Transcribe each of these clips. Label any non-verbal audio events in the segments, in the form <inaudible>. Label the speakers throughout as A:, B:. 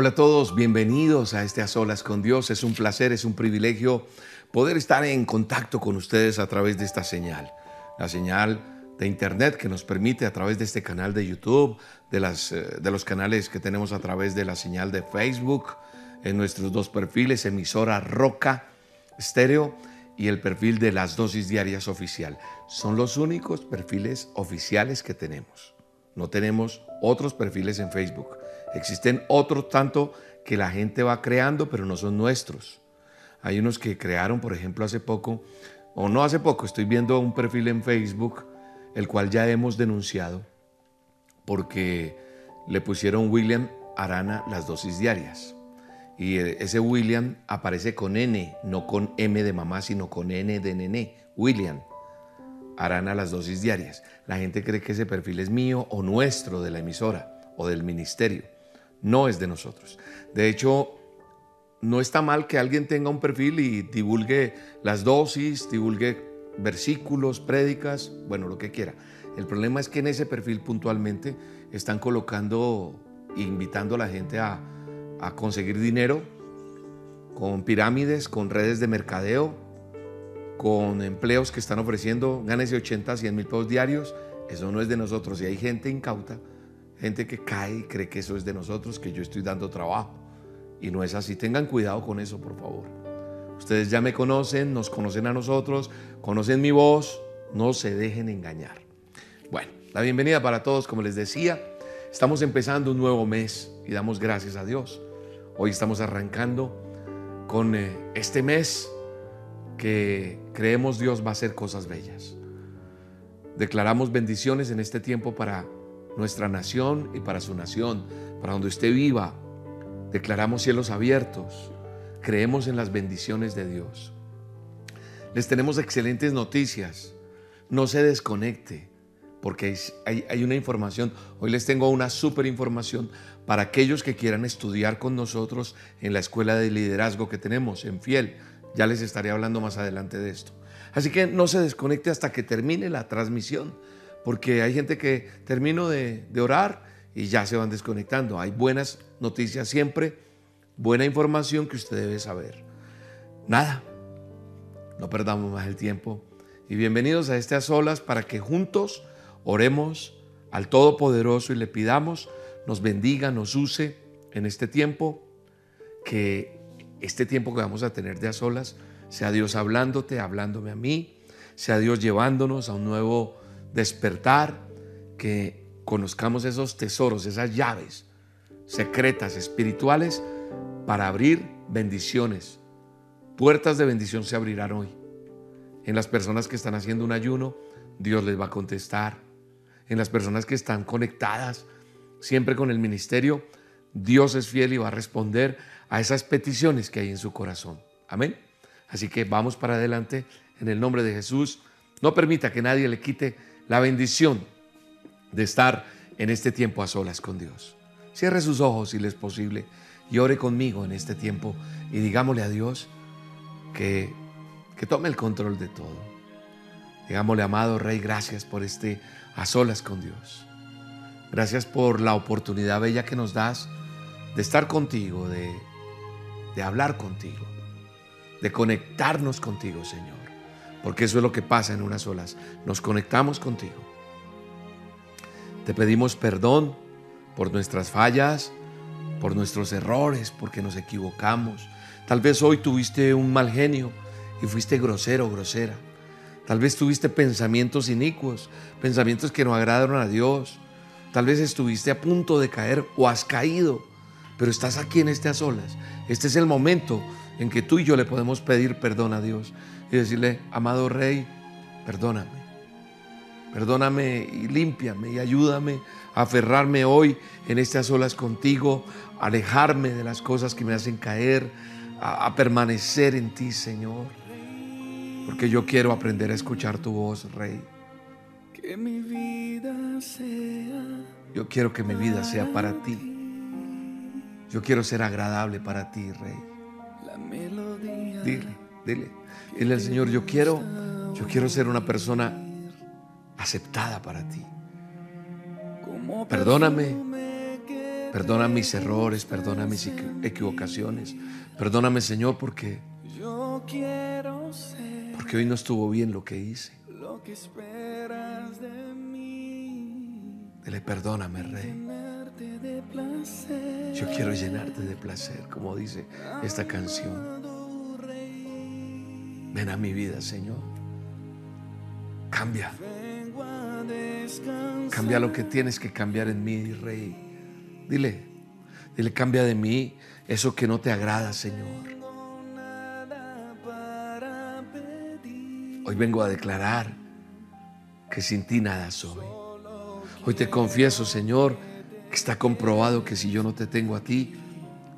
A: Hola a todos, bienvenidos a este A Solas con Dios. Es un placer, es un privilegio poder estar en contacto con ustedes a través de esta señal. La señal de internet que nos permite a través de este canal de YouTube, de, las, eh, de los canales que tenemos a través de la señal de Facebook, en nuestros dos perfiles, emisora Roca Estéreo y el perfil de las dosis diarias oficial. Son los únicos perfiles oficiales que tenemos. No tenemos otros perfiles en Facebook. Existen otros tanto que la gente va creando, pero no son nuestros. Hay unos que crearon, por ejemplo, hace poco, o no hace poco, estoy viendo un perfil en Facebook, el cual ya hemos denunciado, porque le pusieron William Arana las dosis diarias. Y ese William aparece con N, no con M de mamá, sino con N de nene. William Arana las dosis diarias. La gente cree que ese perfil es mío o nuestro de la emisora o del ministerio no es de nosotros. De hecho, no está mal que alguien tenga un perfil y divulgue las dosis, divulgue versículos, prédicas, bueno, lo que quiera. El problema es que en ese perfil puntualmente están colocando e invitando a la gente a, a conseguir dinero con pirámides, con redes de mercadeo, con empleos que están ofreciendo, gánese 80, 100 mil pesos diarios. Eso no es de nosotros. Y hay gente incauta gente que cae y cree que eso es de nosotros, que yo estoy dando trabajo. Y no es así. Tengan cuidado con eso, por favor. Ustedes ya me conocen, nos conocen a nosotros, conocen mi voz, no se dejen engañar. Bueno, la bienvenida para todos, como les decía, estamos empezando un nuevo mes y damos gracias a Dios. Hoy estamos arrancando con eh, este mes que creemos Dios va a hacer cosas bellas. Declaramos bendiciones en este tiempo para nuestra nación y para su nación, para donde usted viva. Declaramos cielos abiertos. Creemos en las bendiciones de Dios. Les tenemos excelentes noticias. No se desconecte, porque hay, una información. Hoy les tengo una súper información para aquellos que quieran estudiar con nosotros en la escuela de liderazgo que tenemos en Fiel. Ya les estaré hablando más adelante de esto. Así que no se desconecte hasta que termine la transmisión porque hay gente que termino de, orar y ya se van desconectando. Hay buenas noticias siempre, buena información que usted debe saber. Nada, no perdamos más el tiempo y bienvenidos a a solas para que juntos oremos al Todopoderoso y le pidamos nos bendiga, nos use en este tiempo, que este tiempo que vamos a tener de a solas sea Dios hablándote, hablándome a mí, sea Dios llevándonos a un nuevo despertar, que conozcamos esos tesoros, esas llaves secretas, espirituales, para abrir bendiciones. Puertas de bendición se abrirán hoy. En las personas que están haciendo un ayuno, Dios les va a contestar. En las personas que están conectadas siempre con el ministerio, Dios es fiel y va a responder a esas peticiones que hay en su corazón. Amén. Así que vamos para adelante en el nombre de Jesús. No permita que nadie le quite la bendición de estar en este tiempo a solas con Dios. Cierre sus ojos si le es posible y ore conmigo en este tiempo y digámosle a Dios que, que tome el control de todo. Digámosle, amado Rey, gracias por este a solas con Dios. Gracias por la oportunidad bella que nos das de estar contigo, de, de hablar contigo, de conectarnos contigo, Señor porque eso es lo que pasa en unas olas. Nos conectamos contigo. Te pedimos perdón por nuestras fallas, por nuestros errores, porque nos equivocamos. Tal vez hoy tuviste un mal genio y fuiste grosero grosera. Tal vez tuviste pensamientos inicuos, pensamientos que no agradaron a Dios. Tal vez estuviste a punto de caer o has caído, pero estás aquí en a solas. Este es el momento en que tú y yo le podemos pedir perdón a Dios y decirle, amado Rey, perdóname. Perdóname y límpiame y ayúdame a aferrarme hoy en estas solas contigo, alejarme de las cosas que me hacen caer, a, a permanecer en ti, Señor. Porque yo quiero aprender a escuchar tu voz, Rey.
B: Que mi vida sea.
A: Yo quiero que mi vida sea para ti. Yo quiero ser agradable para ti, Rey.
B: La melodía.
A: Dile, dile. Dile al Señor, yo quiero, yo quiero ser una persona aceptada para ti. Perdóname. Perdona mis errores, perdona mis equi- equivocaciones. Perdóname, Señor, porque, porque hoy no estuvo bien lo que hice. Dile, perdóname, Rey. Yo quiero llenarte de placer, como dice esta canción. Ven a mi vida, Señor. Cambia, cambia lo que tienes que cambiar en mí, Rey. Dile, dile, cambia de mí eso que no te agrada, Señor. Hoy vengo a declarar que sin ti nada soy. Hoy te confieso, Señor, que está comprobado que si yo no te tengo a ti,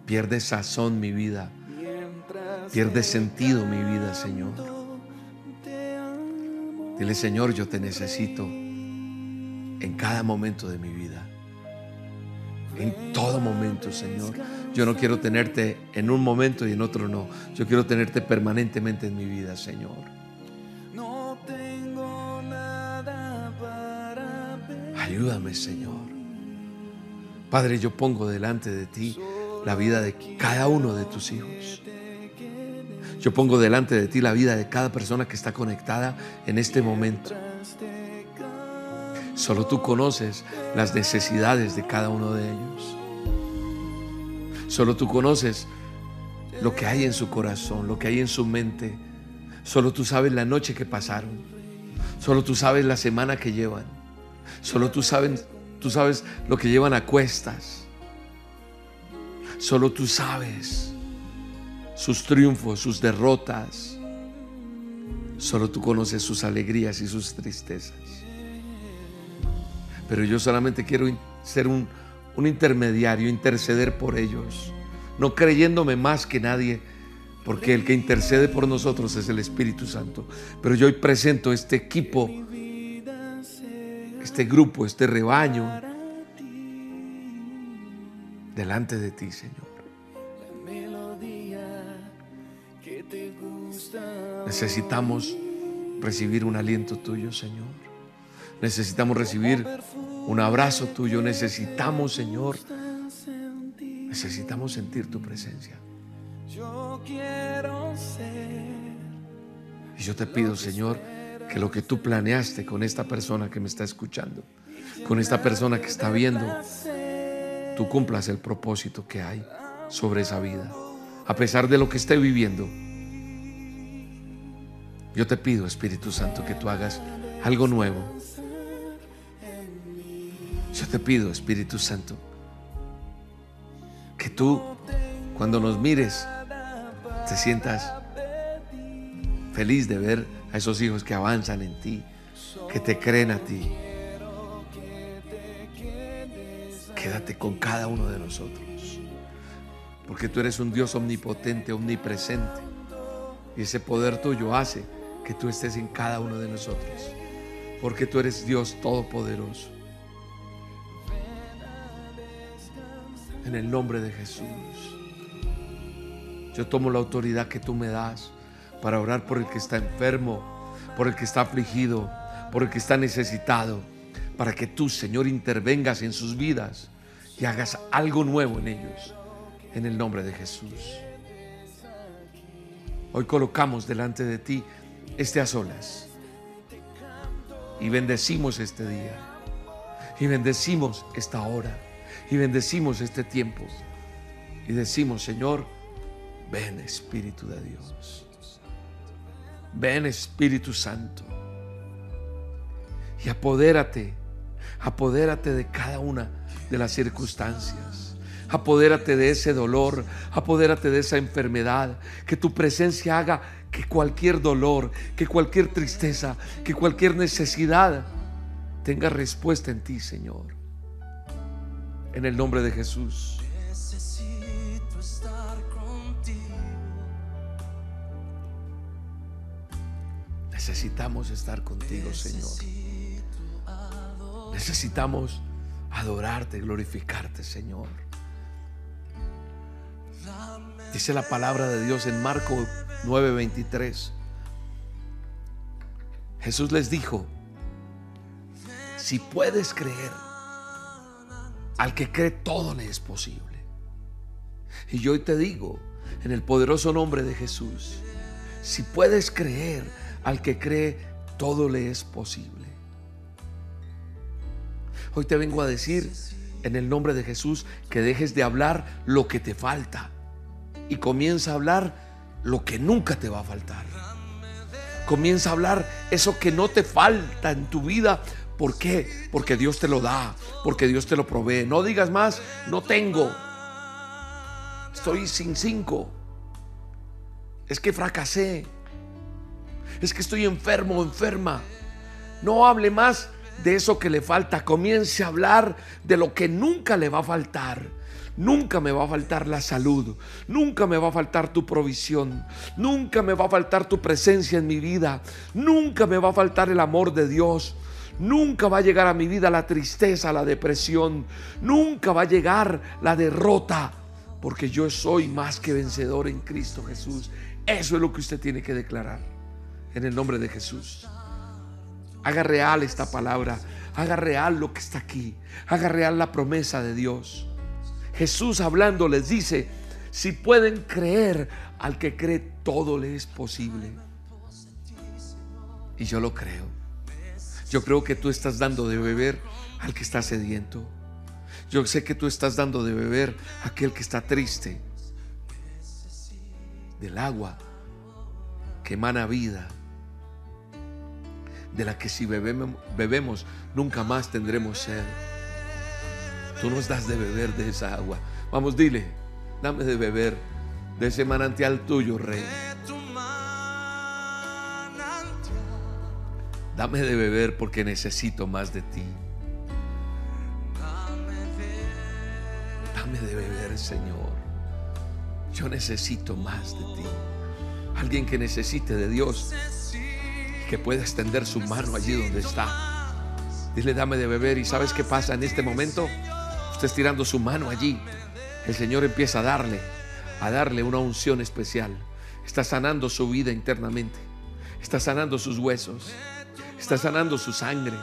A: pierde sazón mi vida, pierde sentido mi vida, Señor. Dile, Señor, yo te necesito en cada momento de mi vida. En todo momento, Señor. Yo no quiero tenerte en un momento y en otro no. Yo quiero tenerte permanentemente en mi vida, Señor. Ayúdame, Señor. Padre, yo pongo delante de ti la vida de cada uno de tus hijos. Yo pongo delante de ti la vida de cada persona que está conectada en este momento. Solo tú conoces las necesidades de cada uno de ellos. Solo tú conoces lo que hay en su corazón, lo que hay en su mente. Solo tú sabes la noche que pasaron. Solo tú sabes la semana que llevan. Solo tú sabes, tú sabes lo que llevan a cuestas. Solo tú sabes sus triunfos, sus derrotas. Solo tú conoces sus alegrías y sus tristezas. Pero yo solamente quiero ser un, un intermediario, interceder por ellos, no creyéndome más que nadie, porque el que intercede por nosotros es el Espíritu Santo. Pero yo hoy presento este equipo, este grupo, este rebaño, delante de ti, Señor. Necesitamos recibir un aliento tuyo, Señor. Necesitamos recibir un abrazo tuyo. Necesitamos, Señor, necesitamos sentir tu presencia.
B: Yo quiero ser
A: Y yo te pido, Señor, que lo que tú planeaste con esta persona que me está escuchando, con esta persona que está viendo, tú cumplas el propósito que hay sobre esa vida. A pesar de lo que esté viviendo, yo te pido, Espíritu Santo, que tú hagas algo nuevo. Yo te pido, Espíritu Santo, que tú, cuando nos mires, te sientas feliz de ver a esos hijos que avanzan en ti, que te creen a ti. Quédate con cada uno de nosotros, porque tú eres un Dios omnipotente, omnipresente, y ese poder tuyo hace que tú estés en cada uno de nosotros, porque tú eres Dios todopoderoso. En el nombre de Jesús. Yo tomo la autoridad que tú me das para orar por el que está enfermo, por el que está afligido, por el que está necesitado, para que tú, Señor, intervengas en sus vidas y hagas algo nuevo en ellos, en el nombre de Jesús. Hoy colocamos delante de ti este a solas. Y bendecimos este día. Y bendecimos esta hora. Y bendecimos este tiempo. Y decimos, Señor, ven Espíritu de Dios, ven Espíritu Santo. Y apodérate, apodérate de cada una de las circunstancias. Apodérate de ese dolor, apodérate de esa enfermedad, que tu presencia haga que cualquier dolor, que cualquier tristeza, que cualquier necesidad tenga respuesta en ti, Señor. En el nombre de Jesús.
B: Necesito estar contigo.
A: Necesitamos estar contigo, Señor. Necesitamos adorarte, glorificarte, Señor. Dice la palabra de Dios en Marco 9:23. Jesús les dijo, si puedes creer, al que cree todo le es posible. Y yo hoy te digo, en el poderoso nombre de Jesús, si puedes creer, al que cree todo le es posible. Hoy te vengo a decir, en el nombre de Jesús, que dejes de hablar lo que te falta y comienza a hablar lo que nunca te va a faltar. Comienza a hablar eso que no te falta en tu vida. ¿Por qué? Porque Dios te lo da, porque Dios te lo provee. No digas más, no tengo. Estoy sin cinco. Es que fracasé. Es que estoy enfermo o enferma. No hable más de eso que le falta. Comience a hablar de lo que nunca le va a faltar. Nunca me va a faltar la salud, nunca me va a faltar tu provisión, nunca me va a faltar tu presencia en mi vida, nunca me va a faltar el amor de Dios, nunca va a llegar a mi vida la tristeza, la depresión, nunca va a llegar la derrota, porque yo soy más que vencedor en Cristo Jesús. Eso es lo que usted tiene que declarar en el nombre de Jesús. Haga real esta palabra, haga real lo que está aquí, haga real la promesa de Dios. Jesús hablando les dice, si pueden creer, al que cree todo le es posible. Y yo lo creo. Yo creo que tú estás dando de beber al que está sediento. Yo sé que tú estás dando de beber a aquel que está triste. Del agua que emana vida. De la que si bebemos, nunca más tendremos sed. Tú nos das de beber de esa agua. Vamos, dile, dame de beber de ese manantial tuyo, Rey. Dame de beber porque necesito más de ti. Dame de beber, Señor. Yo necesito más de ti. Alguien que necesite de Dios, que pueda extender su mano allí donde está. Dile, dame de beber. ¿Y sabes qué pasa en este momento? Usted estirando su mano allí. El Señor empieza a darle, a darle una unción especial. Está sanando su vida internamente. Está sanando sus huesos. Está sanando su sangre.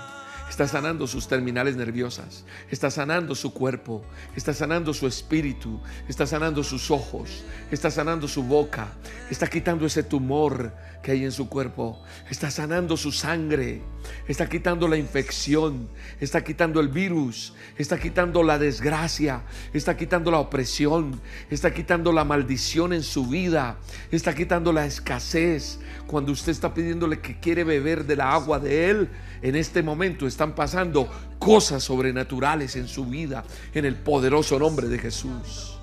A: Está sanando sus terminales nerviosas. Está sanando su cuerpo. Está sanando su espíritu. Está sanando sus ojos. Está sanando su boca. Está quitando ese tumor que hay en su cuerpo. Está sanando su sangre. Está quitando la infección. Está quitando el virus. Está quitando la desgracia. Está quitando la opresión. Está quitando la maldición en su vida. Está quitando la escasez. Cuando usted está pidiéndole que quiere beber de la agua de Él, en este momento están pasando cosas sobrenaturales en su vida, en el poderoso nombre de Jesús.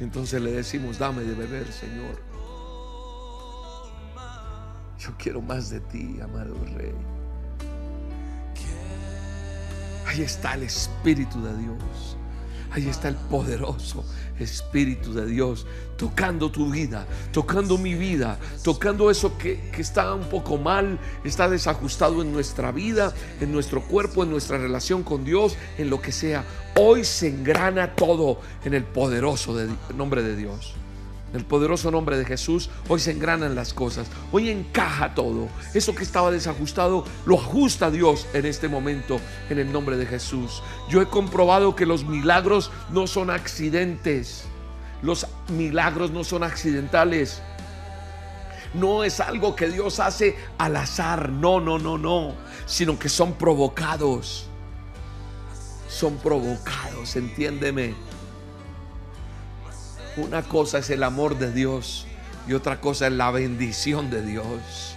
A: Entonces le decimos, dame de beber, Señor. Yo quiero más de ti, amado Rey. Ahí está el Espíritu de Dios. Ahí está el poderoso Espíritu de Dios tocando tu vida, tocando mi vida, tocando eso que, que, está un poco mal, está desajustado en nuestra vida, en nuestro cuerpo, en nuestra relación con Dios, en lo que sea. Hoy se engrana todo en el poderoso de, nombre de Dios. En el poderoso nombre de Jesús, hoy se engranan las cosas, hoy encaja todo. Eso que estaba desajustado, lo ajusta Dios en este momento, en el nombre de Jesús. Yo he comprobado que los milagros no son accidentes, los milagros no son accidentales. No es algo que Dios hace al azar, no, no, no, no, sino que son provocados. Son provocados, entiéndeme. Una cosa es el amor de Dios y otra cosa es la bendición de Dios.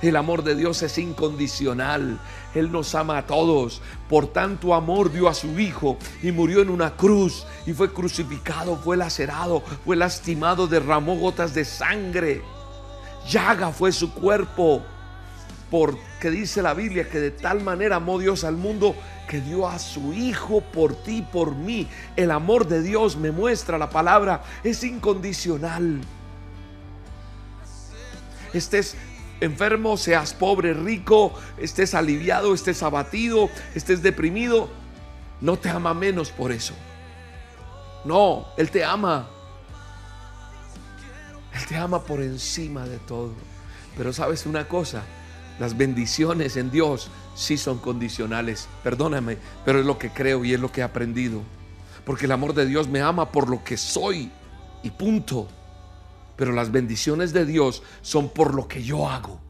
A: El amor de Dios es incondicional. Él nos ama a todos. Por tanto amor dio a su Hijo y murió en una cruz y fue crucificado, fue lacerado, fue lastimado, derramó gotas de sangre. Llaga fue su cuerpo. Porque dice la Biblia que de tal manera amó Dios al mundo que dio a su Hijo por ti, por mí. El amor de Dios me muestra la palabra, es incondicional. Estés enfermo, seas pobre, rico, estés aliviado, estés abatido, estés deprimido, no te ama menos por eso. No, Él te ama. Él te ama por encima de todo. Pero sabes una cosa, las bendiciones en Dios sí son condicionales. Perdóname, pero es lo que creo y es lo que he aprendido. Porque el amor de Dios me ama por lo que soy y punto. Pero las bendiciones de Dios son por lo que yo hago.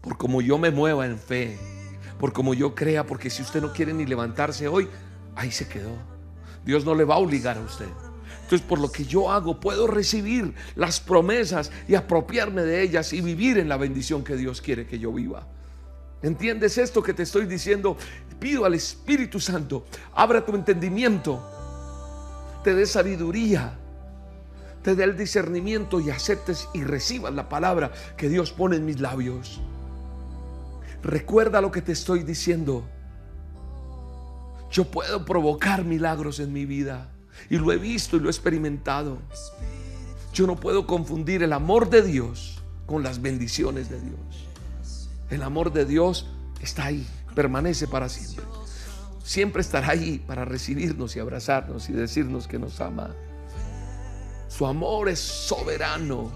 A: Por como yo me mueva en fe. Por como yo crea. Porque si usted no quiere ni levantarse hoy, ahí se quedó. Dios no le va a obligar a usted. Entonces, por lo que yo hago, puedo recibir las promesas y apropiarme de ellas y vivir en la bendición que Dios quiere que yo viva. ¿Entiendes esto que te estoy diciendo? Pido al Espíritu Santo, abra tu entendimiento, te dé sabiduría, te dé el discernimiento y aceptes y recibas la palabra que Dios pone en mis labios. Recuerda lo que te estoy diciendo. Yo puedo provocar milagros en mi vida y lo he visto y lo he experimentado. Yo no puedo confundir el amor de Dios con las bendiciones de Dios. El amor de Dios está ahí, permanece para siempre. Siempre estará ahí para recibirnos y abrazarnos y decirnos que nos ama. Su amor es soberano.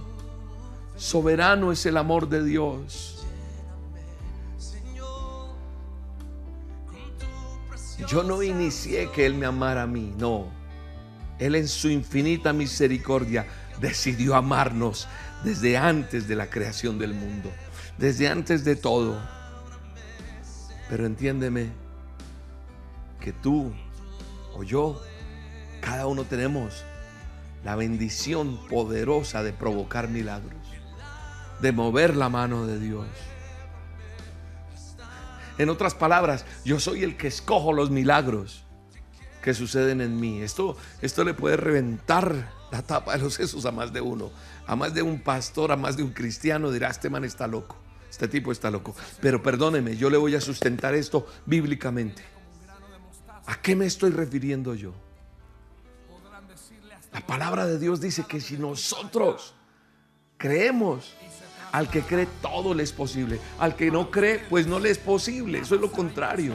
A: Soberano es el amor de Dios. Yo no inicié que Él me amara a mí, no. Él en su infinita misericordia decidió amarnos desde antes de la creación del mundo, desde antes de todo. Pero entiéndeme que tú o yo, cada uno tenemos la bendición poderosa de provocar milagros, de mover la mano de Dios. En otras palabras, yo soy el que escojo los milagros que suceden en mí. Esto, esto le puede reventar la tapa de los sesos a más de uno, a más de un pastor, a más de un cristiano. Dirá, este man está loco, este tipo está loco. Pero perdóneme, yo le voy a sustentar esto bíblicamente. ¿A qué me estoy refiriendo yo? La palabra de Dios dice que si nosotros creemos, al que cree todo le es posible. Al que no cree, pues no le es posible. Eso es lo contrario.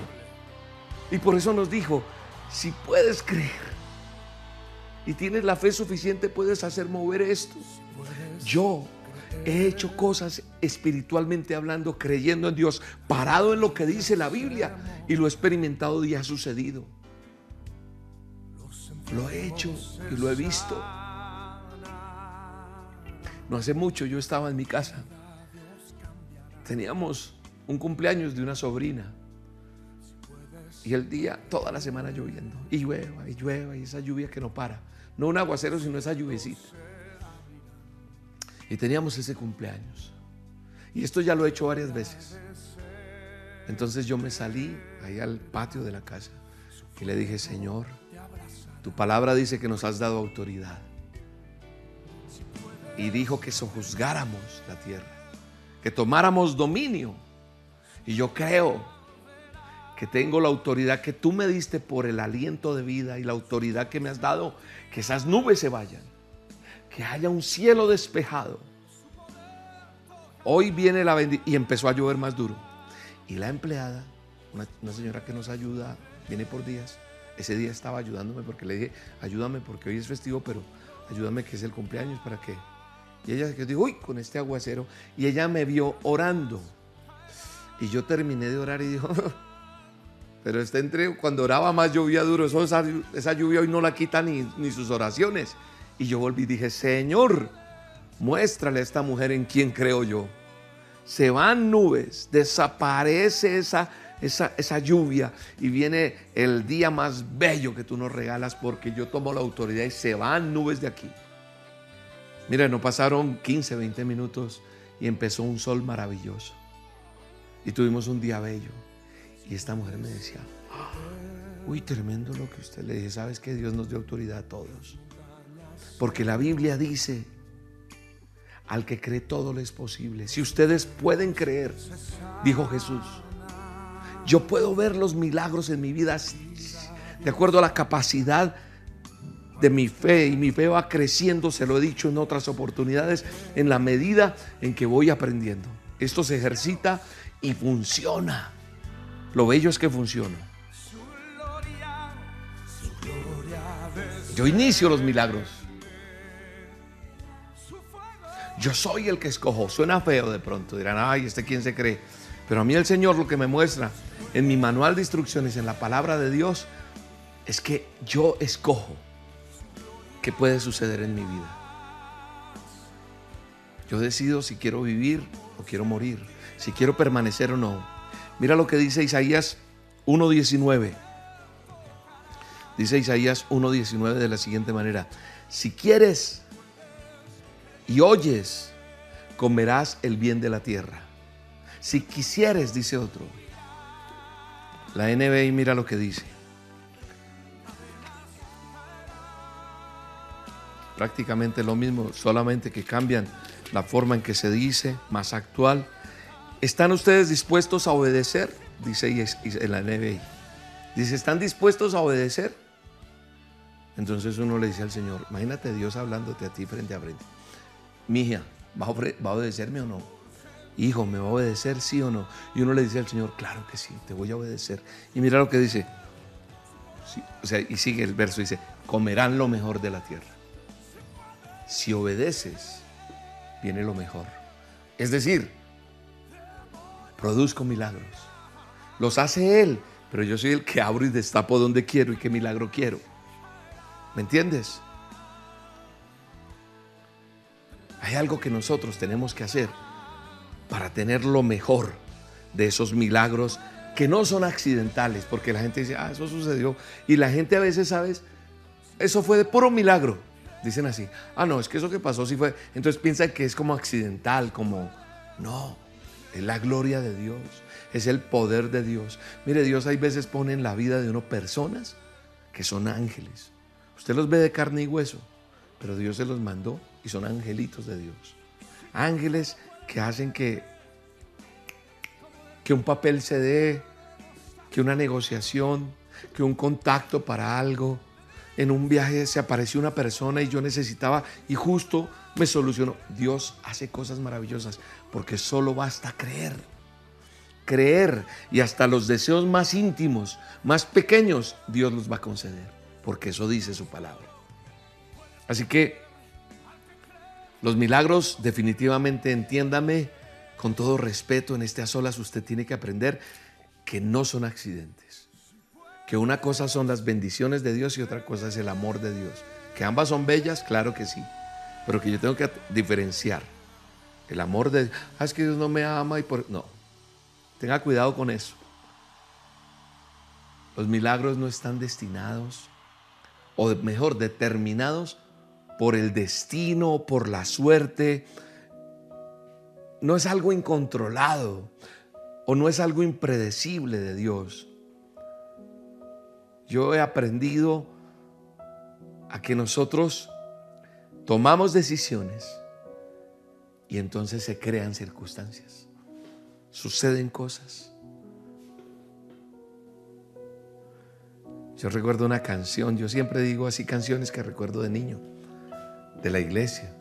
A: Y por eso nos dijo, si puedes creer y tienes la fe suficiente, puedes hacer mover esto. Yo he hecho cosas espiritualmente hablando, creyendo en Dios, parado en lo que dice la Biblia y lo he experimentado y ha sucedido. Lo he hecho y lo he visto. No hace mucho yo estaba en mi casa. Teníamos un cumpleaños de una sobrina. Y el día, toda la semana lloviendo. Y llueva, y llueva, y esa lluvia que no para. No un aguacero, sino esa lluvecita. Y teníamos ese cumpleaños. Y esto ya lo he hecho varias veces. Entonces yo me salí ahí al patio de la casa y le dije, Señor, tu palabra dice que nos has dado autoridad. Y dijo que sojuzgáramos la tierra, que tomáramos dominio. Y yo creo que tengo la autoridad que tú me diste por el aliento de vida y la autoridad que me has dado, que esas nubes se vayan, que haya un cielo despejado. Hoy viene la bendición y empezó a llover más duro. Y la empleada, una, señora que nos ayuda, viene por días, ese día estaba ayudándome porque le dije, ayúdame porque hoy es festivo, pero ayúdame que es el cumpleaños para que... Y ella se dijo, uy, con este aguacero. Y ella me vio orando. Y yo terminé de orar y dijo, <laughs> pero este entre, cuando oraba más llovía duro, eso, esa, lluvia hoy no la quita ni sus oraciones. Y yo volví y dije, Señor, muéstrale a esta mujer en quien creo yo. Se van nubes, desaparece esa esa, esa, lluvia y viene el día más bello que tú nos regalas porque yo tomo la autoridad y se van nubes de aquí. Mira, no pasaron 15, 20 minutos y empezó un sol maravilloso. Y tuvimos un día bello. Y esta mujer me decía, uy, tremendo lo que usted le dije, ¿sabes que Dios nos dio autoridad a todos? Porque la Biblia dice, al que cree todo le es posible. Si ustedes pueden creer, dijo Jesús, yo puedo ver los milagros en mi vida de acuerdo a la capacidad de mi fe y mi fe va creciendo, se lo he dicho en otras oportunidades, en la medida en que voy aprendiendo. Esto se ejercita y funciona. Lo bello es que funciona. Yo inicio los milagros. Yo soy el que escojo. Suena feo de pronto. Dirán, ay, ¿este quién se cree? Pero a mí el Señor lo que me muestra en mi manual de instrucciones, en la palabra de Dios, es que yo escojo qué puede suceder en mi vida. Yo decido si quiero vivir o quiero morir, si quiero permanecer o no. Mira lo que dice Isaías 1.19. Dice Isaías 1.19 de la siguiente manera. Si quieres y oyes, comerás el bien de la tierra. Si quisieres, dice otro. La NBI mira lo que dice. Prácticamente lo mismo, solamente que cambian la forma en que se dice, más actual. ¿Están ustedes dispuestos a obedecer? Dice la NBI. Dice, ¿están dispuestos a obedecer? Entonces uno le dice al Señor, imagínate Dios hablándote a ti frente a frente. Mija, ¿va a, ¿va a obedecerme o no? Hijo, ¿me va a obedecer sí o no? Y uno le dice al Señor, claro que sí, te voy a obedecer. Y mira lo que dice. o sea, y sigue el verso, dice, comerán lo mejor de la tierra. Si obedeces, viene lo mejor. Es decir, produzco milagros. Los hace Él, pero yo soy el que abro y destapo donde quiero y qué milagro quiero. ¿Me entiendes? Hay algo que nosotros tenemos que hacer para tener lo mejor de esos milagros que no son accidentales, porque la gente dice, ah, eso sucedió. Y la gente a veces, ¿sabes? Eso fue de puro milagro. Dicen así, ah, no, es que eso que pasó sí fue. Entonces piensan que es como accidental, como, no, es la gloria de Dios, es el poder de Dios. Mire, Dios hay veces pone en la vida de uno personas que son ángeles. Usted los ve de carne y hueso, pero Dios se los mandó y son angelitos de Dios. Ángeles que hacen que, que un papel se dé, que una negociación, que un contacto para algo. En un viaje se apareció una persona y yo necesitaba y justo me solucionó. Dios hace cosas maravillosas porque solo basta creer. Creer y hasta los deseos más íntimos, más pequeños, Dios los va a conceder, porque eso dice su palabra. Así que los milagros definitivamente, entiéndame, con todo respeto, en este a solas usted tiene que aprender que no son accidentes. Que una cosa son las bendiciones de Dios y otra cosa es el amor de Dios. Que ambas son bellas, claro que sí. Pero que yo tengo que diferenciar. El amor de ah, es que Dios no me ama y por no. Tenga cuidado con eso. Los milagros no están destinados o mejor determinados por el destino, por la suerte. No es algo incontrolado o no es algo impredecible de Dios. Yo he aprendido a que nosotros tomamos decisiones y entonces se crean circunstancias. Suceden cosas. Yo recuerdo una canción, yo siempre digo así canciones que recuerdo de niño de la iglesia.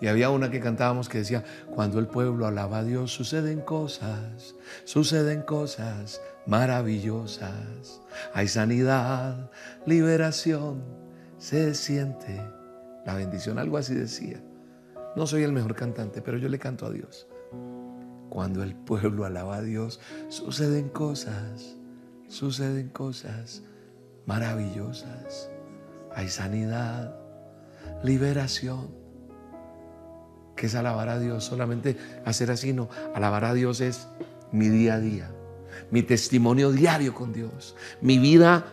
A: Y había una que cantábamos que decía, cuando el pueblo alaba a Dios, suceden cosas, suceden cosas maravillosas. Hay sanidad, liberación, se siente la bendición, algo así decía. No soy el mejor cantante, pero yo le canto a Dios. Cuando el pueblo alaba a Dios, suceden cosas, suceden cosas maravillosas. Hay sanidad, liberación. que es alabar a Dios? Solamente hacer así, no. Alabar a Dios es mi día a día, mi testimonio diario con Dios, mi vida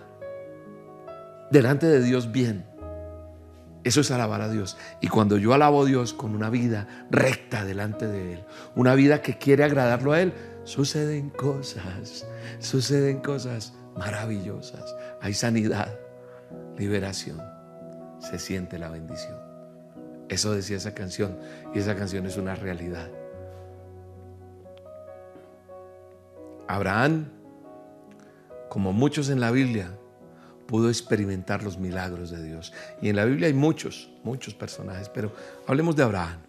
A: delante de Dios bien. Eso es alabar a Dios. Y cuando yo alabo a Dios con una vida recta delante de Él, una vida que quiere agradarlo a Él, suceden cosas, suceden cosas maravillosas. Hay sanidad, liberación se siente la bendición. Eso decía esa canción y esa canción es una realidad. Abraham, como muchos en la Biblia, pudo experimentar los milagros de Dios. Y en la Biblia hay muchos, muchos personajes, pero hablemos de Abraham.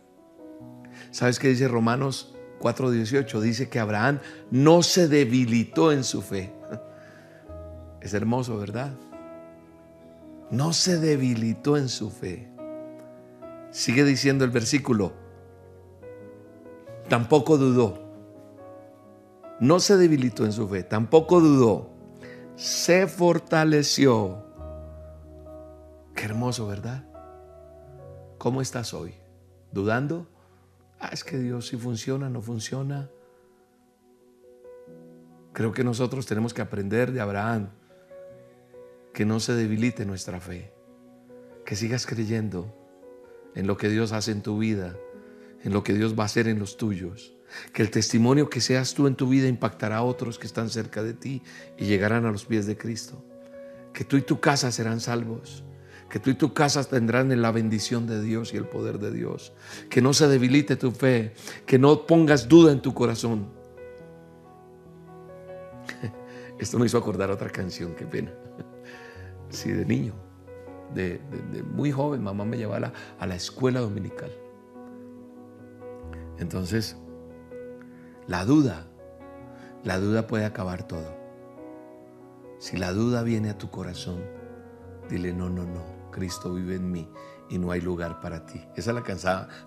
A: ¿Sabes qué dice Romanos 4:18? Dice que Abraham no se debilitó en su fe. Es hermoso, ¿verdad? No se debilitó en su fe. Sigue diciendo el versículo. Tampoco dudó. No se debilitó en su fe, tampoco dudó. Se fortaleció. Qué hermoso, ¿verdad? ¿Cómo estás hoy? ¿Dudando? Ah, es que Dios sí funciona, no funciona. Creo que nosotros tenemos que aprender de Abraham que no se debilite nuestra fe, que sigas creyendo en lo que Dios hace en tu vida, en lo que Dios va a hacer en los tuyos, que el testimonio que seas tú en tu vida impactará a otros que están cerca de ti y llegarán a los pies de Cristo, que tú y tu casa serán salvos, que tú y tu casa tendrán la bendición de Dios y el poder de Dios, que no se debilite tu fe, que no pongas duda en tu corazón. <laughs> Esto me hizo acordar otra canción, qué pena. Sí, de niño, de, muy joven, mamá me llevaba a la, escuela dominical. Entonces, la duda, la duda puede acabar todo. Si la duda viene a tu corazón, dile, no, no, no, Cristo vive en mí y no hay lugar para ti. Esa la,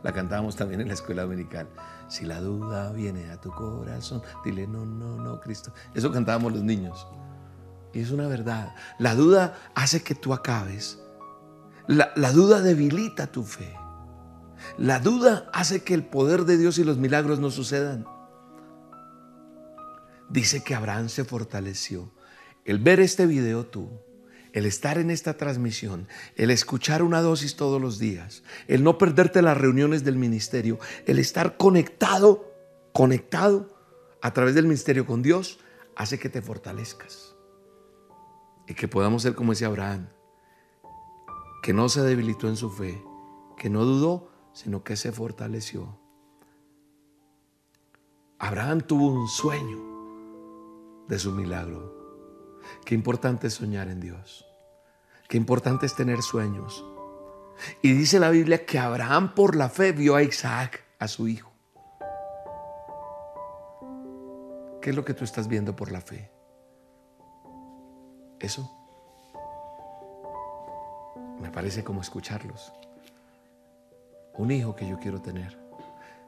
A: la cantábamos también en la escuela dominical. Si la duda viene a tu corazón, dile, no, no, no, Cristo. Eso cantábamos los niños. Y es una verdad. La duda hace que tú acabes. La, la, duda debilita tu fe. La duda hace que el poder de Dios y los milagros no sucedan. Dice que Abraham se fortaleció. El ver este video tú, el estar en esta transmisión, el escuchar una dosis todos los días, el no perderte las reuniones del ministerio, el estar conectado, conectado a través del ministerio con Dios, hace que te fortalezcas. Y que podamos ser como ese Abraham, que no se debilitó en su fe, que no dudó, sino que se fortaleció. Abraham tuvo un sueño de su milagro. Qué importante es soñar en Dios. Qué importante es tener sueños. Y dice la Biblia que Abraham por la fe vio a Isaac, a su hijo. ¿Qué es lo que tú estás viendo por la fe? Eso me parece como escucharlos. Un hijo que yo quiero tener.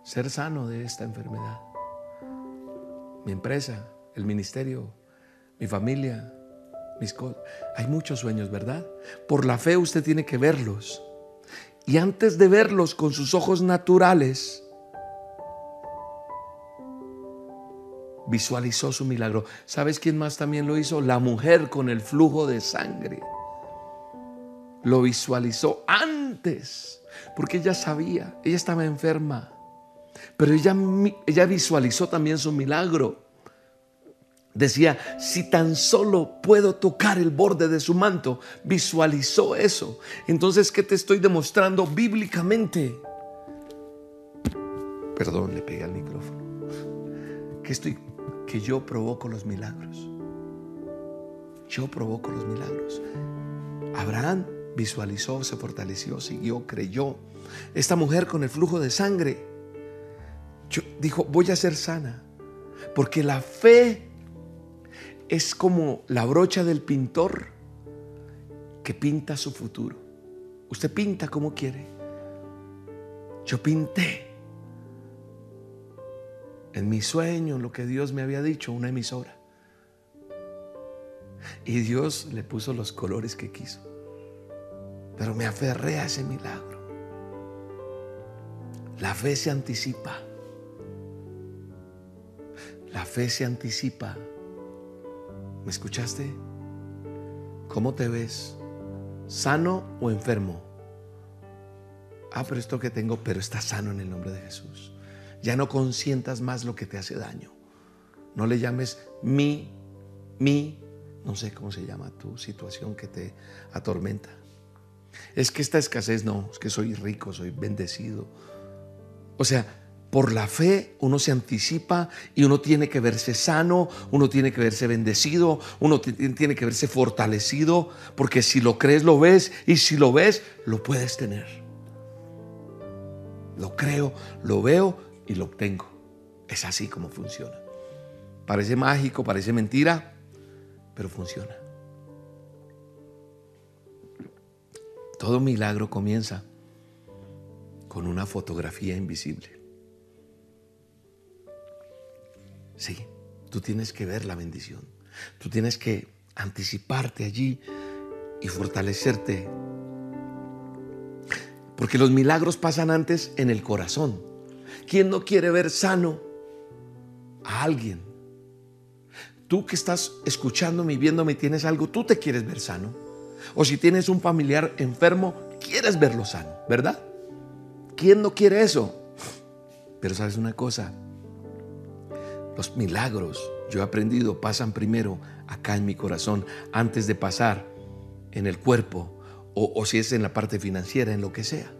A: Ser sano de esta enfermedad. Mi empresa, el ministerio, mi familia, mis cosas. Hay muchos sueños, ¿verdad? Por la fe usted tiene que verlos. Y antes de verlos con sus ojos naturales, visualizó su milagro. ¿Sabes quién más también lo hizo? La mujer con el flujo de sangre. Lo visualizó antes, porque ella sabía, ella estaba enferma, pero ella, ella visualizó también su milagro. Decía, si tan solo puedo tocar el borde de su manto, visualizó eso. Entonces, ¿qué te estoy demostrando bíblicamente? Perdón, le pegué al micrófono. Que estoy que yo provoco los milagros. Yo provoco los milagros. Abraham visualizó, se fortaleció, siguió, creyó. Esta mujer con el flujo de sangre dijo, voy a ser sana. Porque la fe es como la brocha del pintor que pinta su futuro. Usted pinta como quiere. Yo pinté en mi sueño, en lo que Dios me había dicho, una emisora. Y Dios le puso los colores que quiso. Pero me aferré a ese milagro. La fe se anticipa. La fe se anticipa. ¿Me escuchaste? ¿Cómo te ves? ¿Sano o enfermo? Ah, pero esto que tengo, pero está sano en el nombre de Jesús. Ya no consientas más lo que te hace daño. No le llames mi, mi, no sé cómo se llama tu situación que te atormenta. Es que esta escasez no, es que soy rico, soy bendecido. O sea, por la fe uno se anticipa y uno tiene que verse sano, uno tiene que verse bendecido, uno tiene que verse fortalecido, porque si lo crees lo ves y si lo ves lo puedes tener. Lo creo, lo veo y lo obtengo. Es así como funciona. Parece mágico, parece mentira, pero funciona. Todo milagro comienza con una fotografía invisible. Sí, tú tienes que ver la bendición. Tú tienes que anticiparte allí y fortalecerte. Porque los milagros pasan antes en el corazón. ¿Quién no quiere ver sano a alguien? Tú que estás escuchándome y viéndome y tienes algo, tú te quieres ver sano. O si tienes un familiar enfermo, quieres verlo sano, ¿verdad? ¿Quién no quiere eso? Pero sabes una cosa, los milagros, yo he aprendido, pasan primero acá en mi corazón antes de pasar en el cuerpo o, o, si es en la parte financiera, en lo que sea.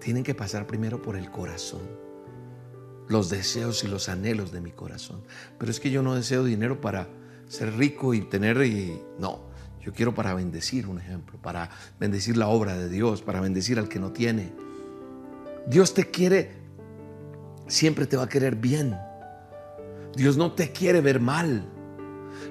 A: Tienen que pasar primero por el corazón. Los deseos y los anhelos de mi corazón. Pero es que yo no deseo dinero para ser rico y tener... Y, no, yo quiero para bendecir, un ejemplo, para bendecir la obra de Dios, para bendecir al que no tiene. Dios te quiere, siempre te va a querer bien. Dios no te quiere ver mal.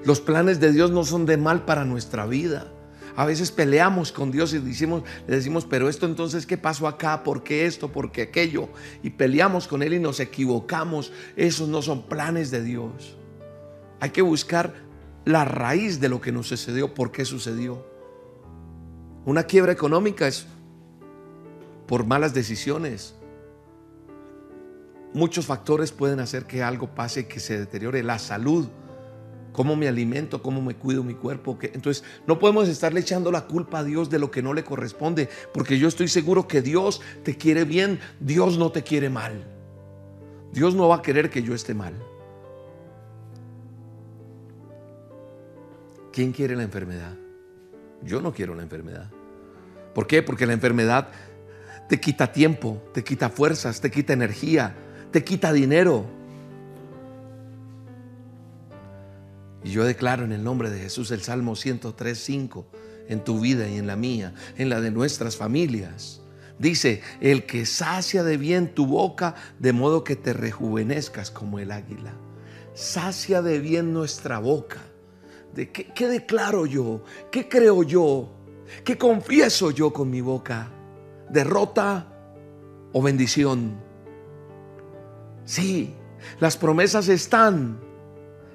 A: Los planes de Dios no son de mal para nuestra vida. A veces peleamos con Dios y decimos, le decimos, pero esto entonces, ¿qué pasó acá? ¿Por qué esto? ¿Por qué aquello? Y peleamos con Él y nos equivocamos. Esos no son planes de Dios. Hay que buscar la raíz de lo que nos sucedió, por qué sucedió. Una quiebra económica es por malas decisiones, muchos factores pueden hacer que algo pase, que se deteriore la salud, cómo me alimento, cómo me cuido mi cuerpo. Entonces, no podemos estarle echando la culpa a Dios de lo que no le corresponde, porque yo estoy seguro que Dios te quiere bien, Dios no te quiere mal. Dios no va a querer que yo esté mal. ¿Quién quiere la enfermedad? Yo no quiero la enfermedad. ¿Por qué? Porque la enfermedad te quita tiempo, te quita fuerzas, te quita energía, te quita dinero. Y yo declaro en el nombre de Jesús el Salmo 103.5 en tu vida y en la mía, en la de nuestras familias. Dice, el que sacia de bien tu boca, de modo que te rejuvenezcas como el águila. Sacia de bien nuestra boca. ¿De qué, qué declaro yo? ¿Qué creo yo? ¿Qué confieso yo con mi boca? ¿Derrota o bendición? Sí, las promesas están,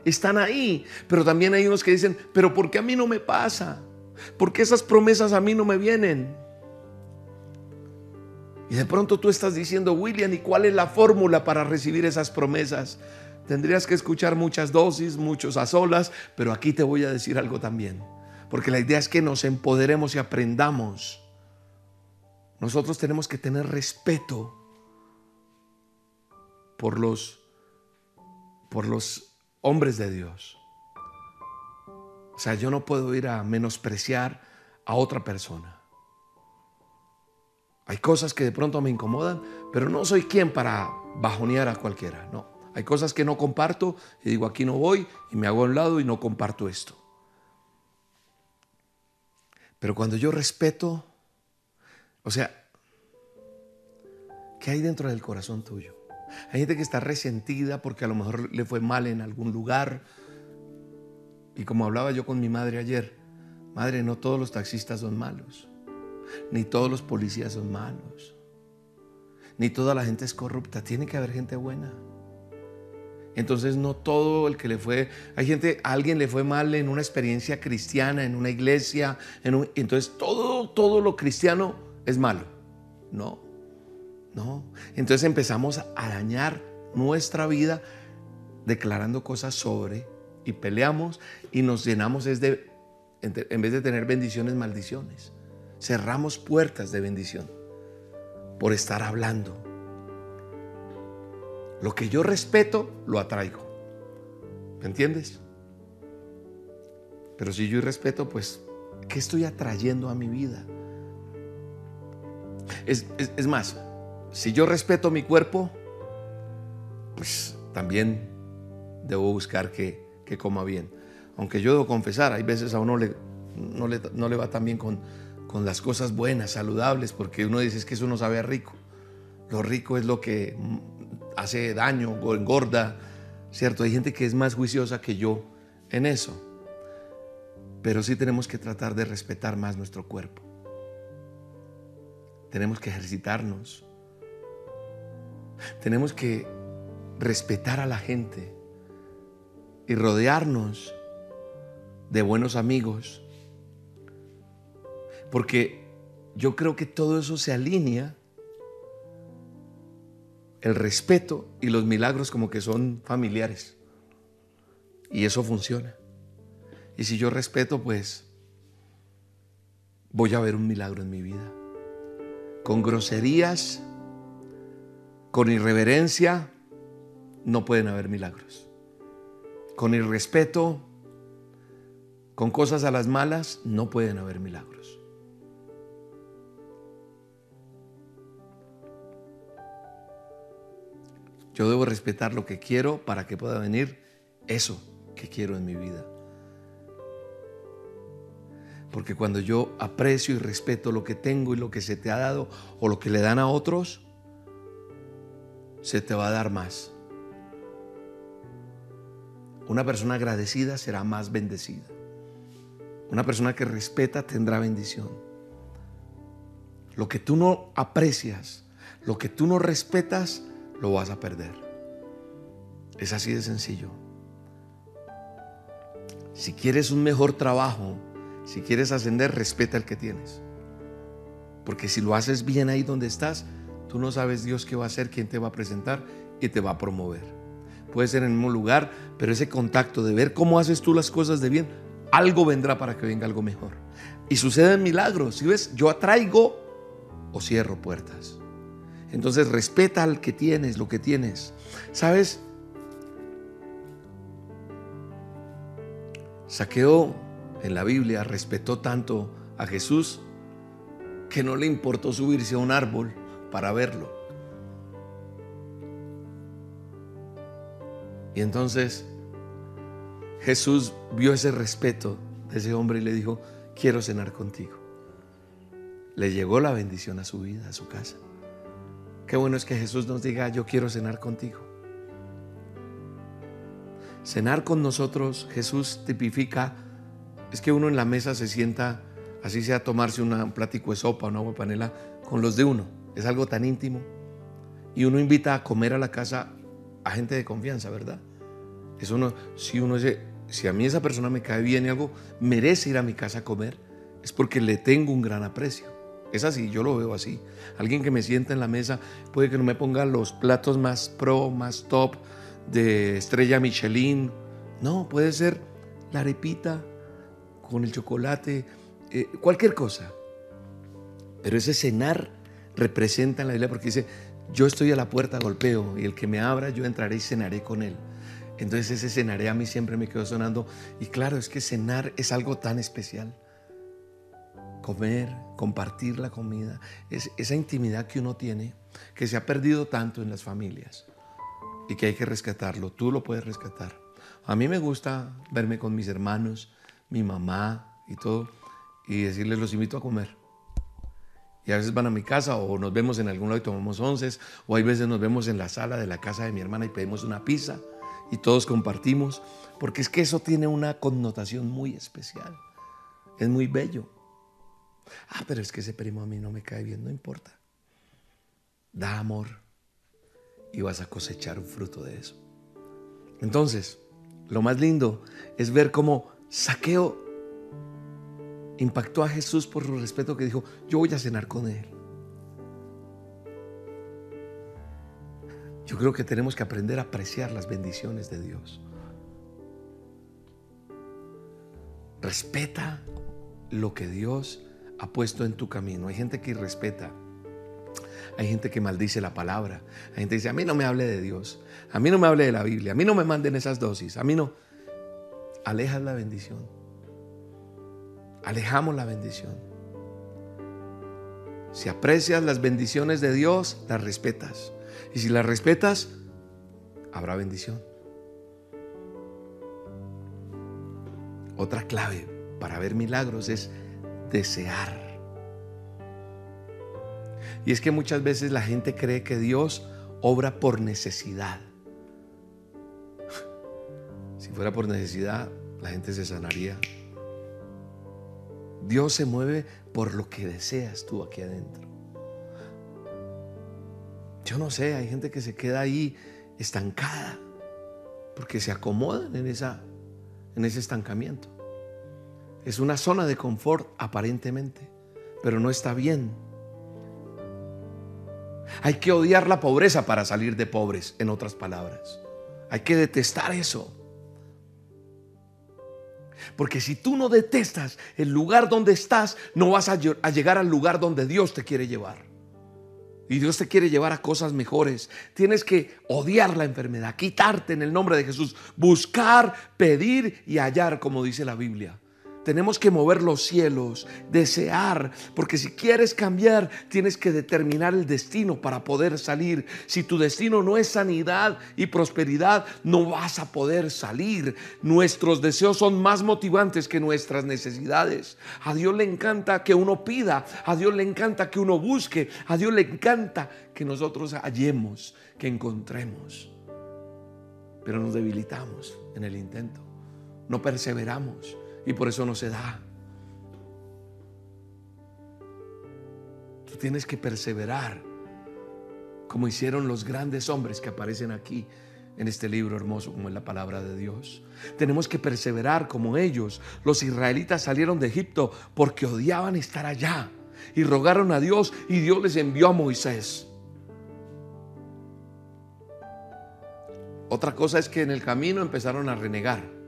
A: están ahí, pero también hay unos que dicen, pero ¿por qué a mí no me pasa? ¿Por qué esas promesas a mí no me vienen? Y de pronto tú estás diciendo, William, ¿y cuál es la fórmula para recibir esas promesas? Tendrías que escuchar muchas dosis, muchos a solas, pero aquí te voy a decir algo también. Porque la idea es que nos empoderemos y aprendamos. Nosotros tenemos que tener respeto por los, por los hombres de Dios. O sea, yo no puedo ir a menospreciar a otra persona. Hay cosas que de pronto me incomodan, pero no soy quien para bajonear a cualquiera. No, hay cosas que no comparto y digo aquí no voy y me hago a un lado y no comparto esto. Pero cuando yo respeto, o sea, ¿qué hay dentro del corazón tuyo? Hay gente que está resentida porque a lo mejor le fue mal en algún lugar. Y como hablaba yo con mi madre ayer, madre, no todos los taxistas son malos, ni todos los policías son malos, ni toda la gente es corrupta, tiene que haber gente buena. Entonces no todo el que le fue, hay gente, alguien le fue mal en una experiencia cristiana, en una iglesia, en entonces todo, todo lo cristiano es malo. No, no. Entonces empezamos a dañar nuestra vida declarando cosas sobre y peleamos y nos llenamos es de, en vez de tener bendiciones, maldiciones. Cerramos puertas de bendición por estar hablando. Lo que yo respeto, lo atraigo. ¿Me entiendes? Pero si yo irrespeto, pues, ¿qué estoy atrayendo a mi vida? Es, es, es más, si yo respeto mi cuerpo, pues también debo buscar que, que coma bien. Aunque yo debo confesar, hay veces a uno le, no, le, no le va tan bien con, con las cosas buenas, saludables, porque uno dice es que eso no sabe a rico. Lo rico es lo que mm, hace daño o engorda, ¿cierto? Hay gente que es más juiciosa que yo en eso. Pero sí tenemos que tratar de respetar más nuestro cuerpo. Tenemos que ejercitarnos. Tenemos que respetar a la gente y rodearnos de buenos amigos. Porque yo creo que todo eso se alinea. El respeto y los milagros como que son familiares. Y eso funciona. Y si yo respeto, pues voy a ver un milagro en mi vida. Con groserías, con irreverencia, no pueden haber milagros. Con irrespeto, con cosas a las malas, no pueden haber milagros. Yo debo respetar lo que quiero para que pueda venir eso que quiero en mi vida. Porque cuando yo aprecio y respeto lo que tengo y lo que se te ha dado o lo que le dan a otros, se te va a dar más. Una persona agradecida será más bendecida. Una persona que respeta tendrá bendición. Lo que tú no aprecias, lo que tú no respetas, lo vas a perder. Es así de sencillo. Si quieres un mejor trabajo, si quieres ascender, respeta el que tienes. Porque si lo haces bien ahí donde estás, tú no sabes Dios qué va a hacer, quién te va a presentar y te va a promover. Puede ser en el mismo lugar, pero ese contacto de ver cómo haces tú las cosas de bien, algo vendrá para que venga algo mejor. Y suceden milagros. Si ves, yo atraigo o cierro puertas. Entonces respeta al que tienes, lo que tienes. ¿Sabes? Saqueo en la Biblia respetó tanto a Jesús que no le importó subirse a un árbol para verlo. Y entonces Jesús vio ese respeto de ese hombre y le dijo, quiero cenar contigo. Le llegó la bendición a su vida, a su casa. Qué bueno es que Jesús nos diga, yo quiero cenar contigo. Cenar con nosotros, Jesús tipifica es que uno en la mesa se sienta, así sea tomarse un plático de sopa, una agua panela, con los de uno. Es algo tan íntimo. Y uno invita a comer a la casa a gente de confianza, ¿verdad? Eso no, si uno dice, si a mí esa persona me cae bien y algo, merece ir a mi casa a comer, es porque le tengo un gran aprecio. Es así, yo lo veo así. Alguien que me sienta en la mesa puede que no me ponga los platos más pro, más top de estrella Michelin. No, puede ser la arepita, con el chocolate, eh, cualquier cosa. Pero ese cenar representa en la Biblia porque dice, yo estoy a la puerta, golpeo, y el que me abra, yo entraré y cenaré con él. Entonces ese cenaré a mí siempre me quedó sonando. Y claro, es que cenar es algo tan especial. Comer, compartir la comida, es esa intimidad que uno tiene, que se ha perdido tanto en las familias y que hay que rescatarlo. Tú lo puedes rescatar. A mí me gusta verme con mis hermanos, mi mamá y todo, y decirles, los invito a comer. A veces van a mi casa o nos vemos en algún lado y tomamos onces, o hay veces nos vemos en la sala de la casa de mi hermana y pedimos una pizza y todos compartimos, porque es que eso tiene una connotación muy especial. Es muy bello. Ah, pero es que ese primo a mí no me cae bien, no importa. Da amor y vas a cosechar un fruto de eso. Entonces, lo más lindo es ver cómo Saqueo impactó a Jesús por su respeto que dijo, yo voy a cenar con él. Yo creo que tenemos que aprender a apreciar las bendiciones de Dios. Respeta lo que Dios ha puesto en tu camino. Hay gente que irrespeta. Hay gente que maldice la palabra. Hay gente que dice, a mí no me hable de Dios. A mí no me hable de la Biblia. A mí no me manden esas dosis. A mí no alejas la bendición. Alejamos la bendición. Si aprecias las bendiciones de Dios, las respetas. Y si las respetas, habrá bendición. Otra clave para ver milagros es desear. Y es que muchas veces la gente cree que Dios obra por necesidad. Si fuera por necesidad, la gente se sanaría. Dios se mueve por lo que deseas tú aquí adentro. Yo no sé, hay gente que se queda ahí estancada porque se acomodan en, esa, en ese estancamiento. Es una zona de confort aparentemente, pero no está bien. Hay que odiar la pobreza para salir de pobres, en otras palabras. Hay que detestar eso. Porque si tú no detestas el lugar donde estás, no vas a, llegar al lugar donde Dios te quiere llevar. Y Dios te quiere llevar a cosas mejores. Tienes que odiar la enfermedad, quitarte en el nombre de Jesús, buscar, pedir y hallar, como dice la Biblia. Tenemos que mover los cielos, desear, porque si quieres cambiar, tienes que determinar el destino para poder salir. Si tu destino no es sanidad y prosperidad, no vas a poder salir. Nuestros deseos son más motivantes que nuestras necesidades. A Dios le encanta que uno pida, a Dios le encanta que uno busque, a Dios le encanta que nosotros hallemos, que encontremos. Pero nos debilitamos en el intento, no perseveramos y por eso no se da. Tú tienes que perseverar, como hicieron los grandes hombres que aparecen aquí en este libro hermoso como es la palabra de Dios. Tenemos que perseverar como ellos. Los israelitas salieron de Egipto porque odiaban estar allá y rogaron a Dios y Dios les envió a Moisés. Otra cosa es que en el camino empezaron a renegar.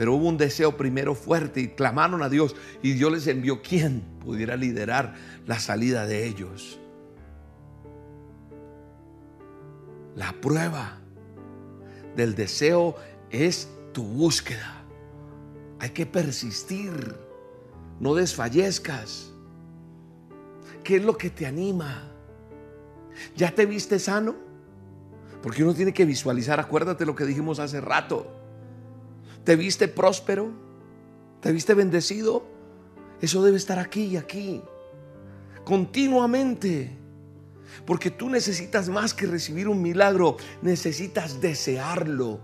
A: Pero hubo un deseo primero fuerte y clamaron a Dios y Dios les envió quien pudiera liderar la salida de ellos. La prueba del deseo es tu búsqueda. Hay que persistir, no desfallezcas. ¿Qué es lo que te anima? ¿Ya te viste sano? Porque uno tiene que visualizar, acuérdate lo que dijimos hace rato. ¿Te viste próspero? ¿Te viste bendecido? Eso debe estar aquí y aquí. Continuamente. Porque tú necesitas más que recibir un milagro. Necesitas desearlo,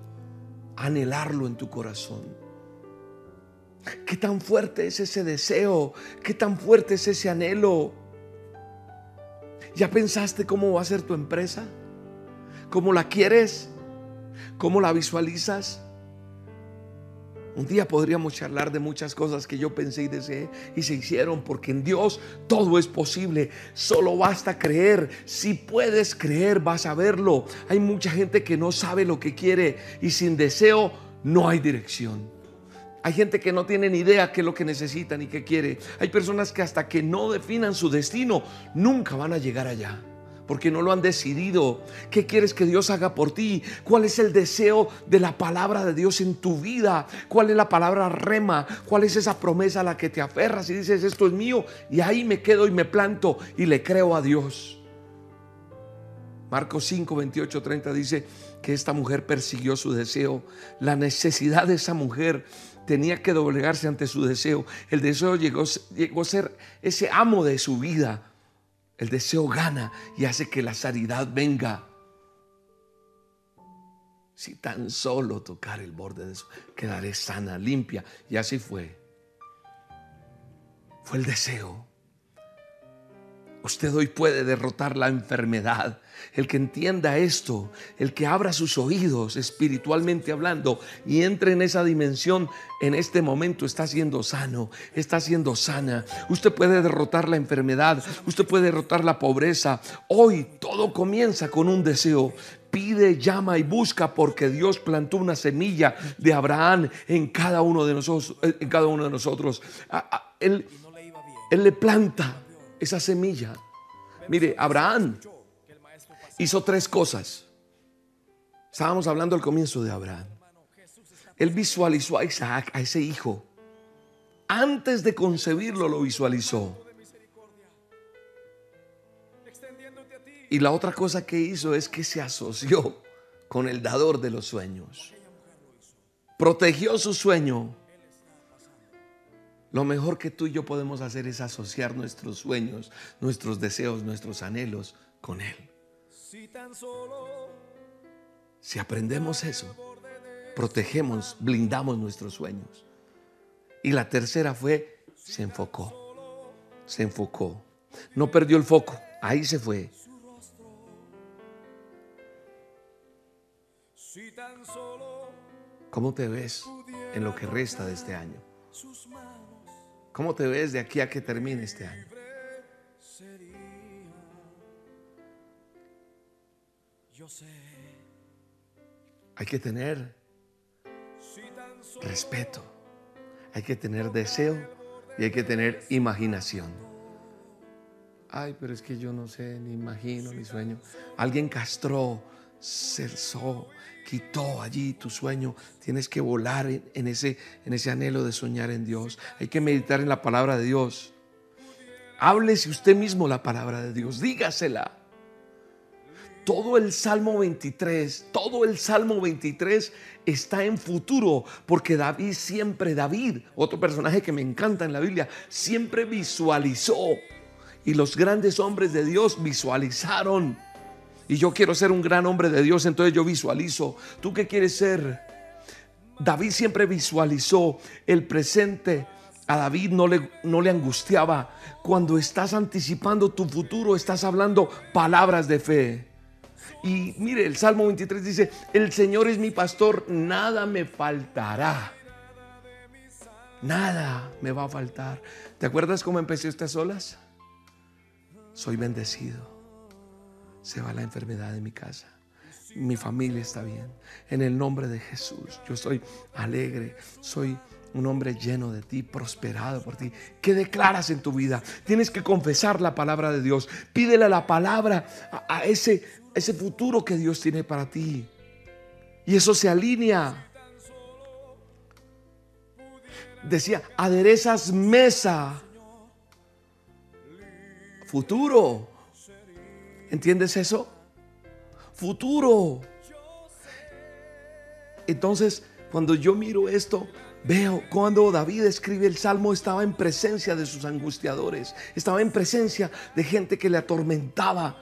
A: anhelarlo en tu corazón. ¿Qué tan fuerte es ese deseo? ¿Qué tan fuerte es ese anhelo? ¿Ya pensaste cómo va a ser tu empresa? ¿Cómo la quieres? ¿Cómo la visualizas? Un día podríamos charlar de muchas cosas que yo pensé y deseé y se hicieron porque en Dios todo es posible. Solo basta creer. Si puedes creer, vas a verlo. Hay mucha gente que no sabe lo que quiere y sin deseo no hay dirección. Hay gente que no tiene ni idea qué es lo que necesita ni qué quiere. Hay personas que hasta que no definan su destino nunca van a llegar allá porque no lo han decidido. ¿Qué quieres que Dios haga por ti? ¿Cuál es el deseo de la palabra de Dios en tu vida? ¿Cuál es la palabra rema? ¿Cuál es esa promesa a la que te aferras y dices, esto es mío? Y ahí me quedo y me planto y le creo a Dios. Marcos 5, 28, 30 dice que esta mujer persiguió su deseo. La necesidad de esa mujer tenía que doblegarse ante su deseo. El deseo llegó, llegó a ser ese amo de su vida. El deseo gana y hace que la sanidad venga. Si tan solo tocar el borde de eso, quedaré sana, limpia. Y así fue. Fue el deseo. Usted hoy puede derrotar la enfermedad. El que entienda esto, el que abra sus oídos espiritualmente hablando y entre en esa dimensión, en este momento está siendo sano, está siendo sana. Usted puede derrotar la enfermedad, usted puede derrotar la pobreza. Hoy todo comienza con un deseo pide, llama y busca porque Dios plantó una semilla de Abraham en cada uno de nosotros. En cada uno de nosotros. Él, él le planta esa semilla. Mire, Abraham hizo tres cosas. Estábamos hablando al comienzo de Abraham. Él visualizó a Isaac, a ese hijo. Antes de concebirlo lo visualizó. Y la otra cosa que hizo es que se asoció con el dador de los sueños. Protegió su sueño. Lo mejor que tú y yo podemos hacer es asociar nuestros sueños, nuestros deseos, nuestros anhelos con Él.
B: Si tan solo
A: Si aprendemos eso, protegemos, blindamos nuestros sueños. Y la tercera fue, se enfocó, se enfocó. No perdió el foco, ahí se fue.
B: Si tan solo
A: ¿Cómo te ves en lo que resta de este año? ¿Cómo te ves de aquí a que termine este año? Hay que tener respeto, hay que tener deseo y hay que tener imaginación. Ay, pero es que yo no sé, ni imagino, ni sueño. Alguien castró, cesó, quitó allí tu sueño. Tienes que volar en, ese, en ese anhelo de soñar en Dios. Hay que meditar en la palabra de Dios. Háblese usted mismo la palabra de Dios, dígasela. Todo el Salmo 23, todo el Salmo 23 está en futuro, porque David siempre, David, otro personaje que me encanta en la Biblia, siempre visualizó. Y los grandes hombres de Dios visualizaron. Y yo quiero ser un gran hombre de Dios, entonces yo visualizo. ¿Tú qué quieres ser? David siempre visualizó el presente. A David no le, no le angustiaba. Cuando estás anticipando tu futuro, estás hablando palabras de fe. Y mire, el Salmo 23 dice, el Señor es mi pastor, nada me faltará. Nada me va a faltar. ¿Te acuerdas cómo empecé estas olas? Soy bendecido. Se va la enfermedad de mi casa. Mi familia está bien. En el nombre de Jesús, yo estoy alegre. Soy un hombre lleno de ti, prosperado por ti. ¿Qué declaras en tu vida? Tienes que confesar la palabra de Dios. Pídele la palabra a, a ese, ese futuro que Dios tiene para ti. Y eso se alinea. Decía, aderezas mesa. Futuro. ¿Entiendes eso? Futuro. Entonces, cuando yo miro esto, veo cuando David escribe el salmo, estaba en presencia de sus angustiadores, estaba en presencia de gente que le atormentaba.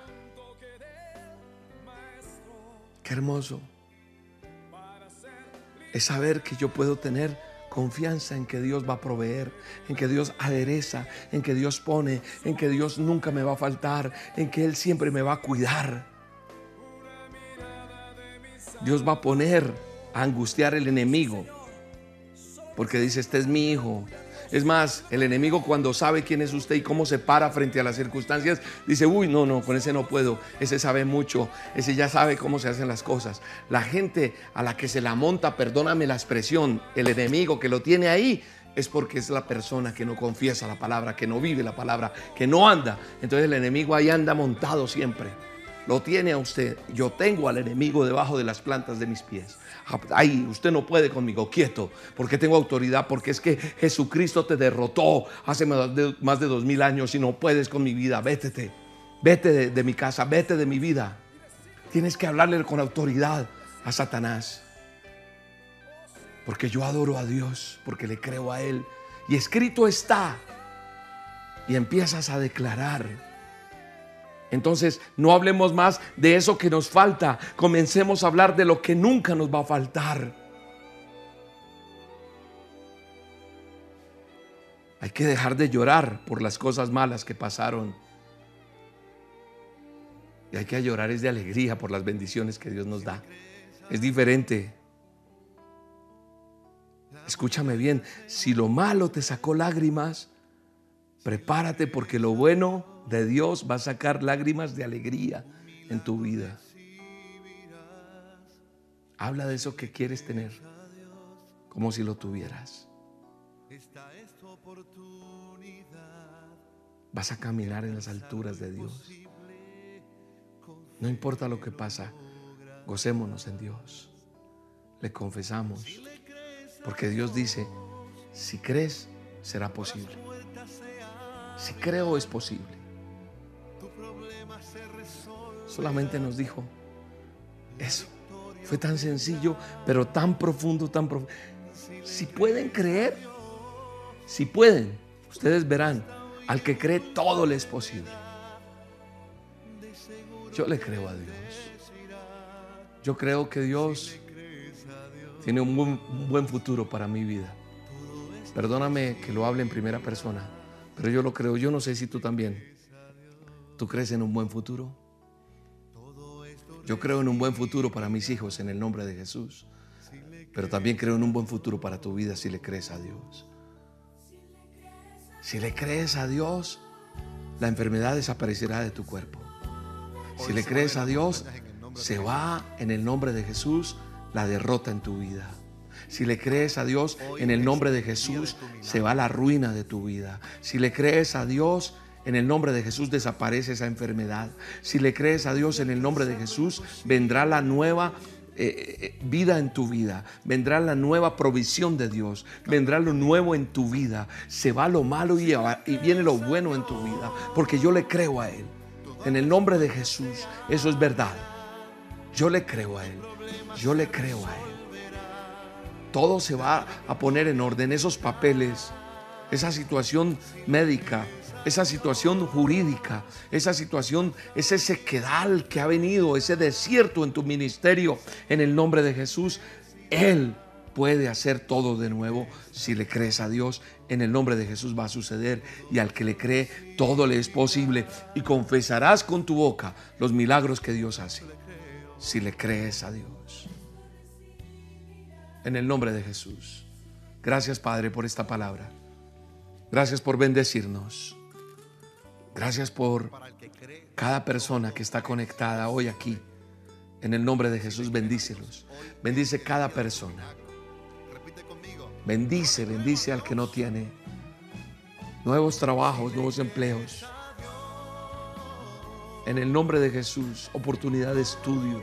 A: Qué hermoso es saber que yo puedo tener confianza en que Dios va a proveer, en que Dios adereza, en que Dios pone, en que Dios nunca me va a faltar, en que Él siempre me va a cuidar. Dios va a poner a angustiar el enemigo, porque dice, este es mi hijo. Es más, el enemigo cuando sabe quién es usted y cómo se para frente a las circunstancias, dice, uy, no, no, con ese no puedo, ese sabe mucho, ese ya sabe cómo se hacen las cosas. La gente a la que se la monta, perdóname la expresión, el enemigo que lo tiene ahí, es porque es la persona que no confiesa la palabra, que no vive la palabra, que no anda. Entonces el enemigo ahí anda montado siempre. Lo tiene a usted. Yo tengo al enemigo debajo de las plantas de mis pies. Ahí, usted no puede conmigo, quieto, porque tengo autoridad, porque es que Jesucristo te derrotó hace más de, más de dos mil años y no puedes con mi vida. Vétete, vete de, de mi casa, vete de mi vida. Tienes que hablarle con autoridad a Satanás. Porque yo adoro a Dios, porque le creo a Él. Y escrito está. Y empiezas a declarar. Entonces, no hablemos más de eso que nos falta. Comencemos a hablar de lo que nunca nos va a faltar. Hay que dejar de llorar por las cosas malas que pasaron. Y hay que llorar es de alegría por las bendiciones que Dios nos da. Es diferente. Escúchame bien, si lo malo te sacó lágrimas, prepárate porque lo bueno de Dios va a sacar lágrimas de alegría en tu vida. Habla de eso que quieres tener, como si lo tuvieras. Vas a caminar en las alturas de Dios. No importa lo que pasa, gocémonos en Dios. Le confesamos, porque Dios dice, si crees, será posible. Si creo, es posible. Solamente nos dijo eso. Fue tan sencillo, pero tan profundo, tan profundo. Si pueden creer, si pueden, ustedes verán, al que cree todo le es posible. Yo le creo a Dios. Yo creo que Dios tiene un buen, un buen futuro para mi vida. Perdóname que lo hable en primera persona, pero yo lo creo. Yo no sé si tú también. ¿Tú crees en un buen futuro? Yo creo en un buen futuro para mis hijos en el nombre de Jesús. Pero también creo en un buen futuro para tu vida si le crees a Dios. Si le crees a Dios, la enfermedad desaparecerá de tu cuerpo. Si le crees a Dios, se va en el nombre de Jesús la derrota en tu vida. Si le crees a Dios, en el nombre de Jesús, se va la ruina de tu vida. Si le crees a Dios, en el nombre de Jesús desaparece esa enfermedad. Si le crees a Dios en el nombre de Jesús, vendrá la nueva eh, eh, vida en tu vida, vendrá la nueva provisión de Dios, vendrá lo nuevo en tu vida, se va lo malo y, y viene lo bueno en tu vida, porque yo le creo a Él. En el nombre de Jesús, eso es verdad. Yo le creo a Él, yo le creo a Él. Todo se va a poner en orden, esos papeles, esa situación médica, esa situación jurídica, esa situación, ese sequedal que ha venido, ese desierto en tu ministerio, en el nombre de Jesús, Él puede hacer todo de nuevo si le crees a Dios. En el nombre de Jesús va a suceder y al que le cree todo le es posible y confesarás con tu boca los milagros que Dios hace si le crees a Dios. En el nombre de Jesús. Gracias Padre por esta palabra. Gracias por bendecirnos. Gracias por cada persona que está conectada hoy aquí. En el nombre de Jesús, bendícelos. Bendice cada persona. Bendice, bendice al que no tiene nuevos trabajos, nuevos empleos. En el nombre de Jesús, oportunidad de estudio,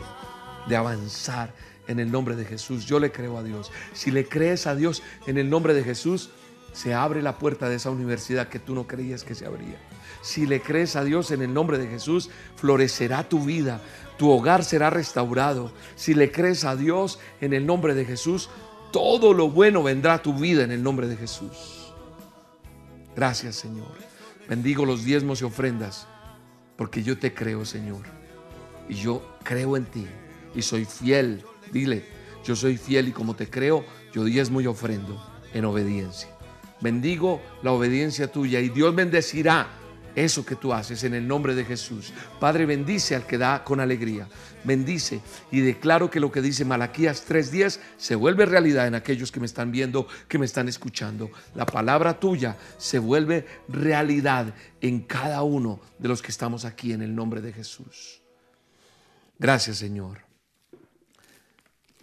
A: de avanzar. En el nombre de Jesús, yo le creo a Dios. Si le crees a Dios en el nombre de Jesús, se abre la puerta de esa universidad que tú no creías que se abría. Si le crees a Dios en el nombre de Jesús, florecerá tu vida, tu hogar será restaurado. Si le crees a Dios en el nombre de Jesús, todo lo bueno vendrá a tu vida en el nombre de Jesús. Gracias Señor. Bendigo los diezmos y ofrendas, porque yo te creo Señor. Y yo creo en ti y soy fiel. Dile, yo soy fiel y como te creo, yo diezmo y ofrendo en obediencia. Bendigo la obediencia tuya y Dios bendecirá eso que tú haces en el nombre de Jesús. Padre, bendice al que da con alegría. Bendice y declaro que lo que dice Malaquías 3:10 se vuelve realidad en aquellos que me están viendo, que me están escuchando. La palabra tuya se vuelve realidad en cada uno de los que estamos aquí en el nombre de Jesús. Gracias, Señor.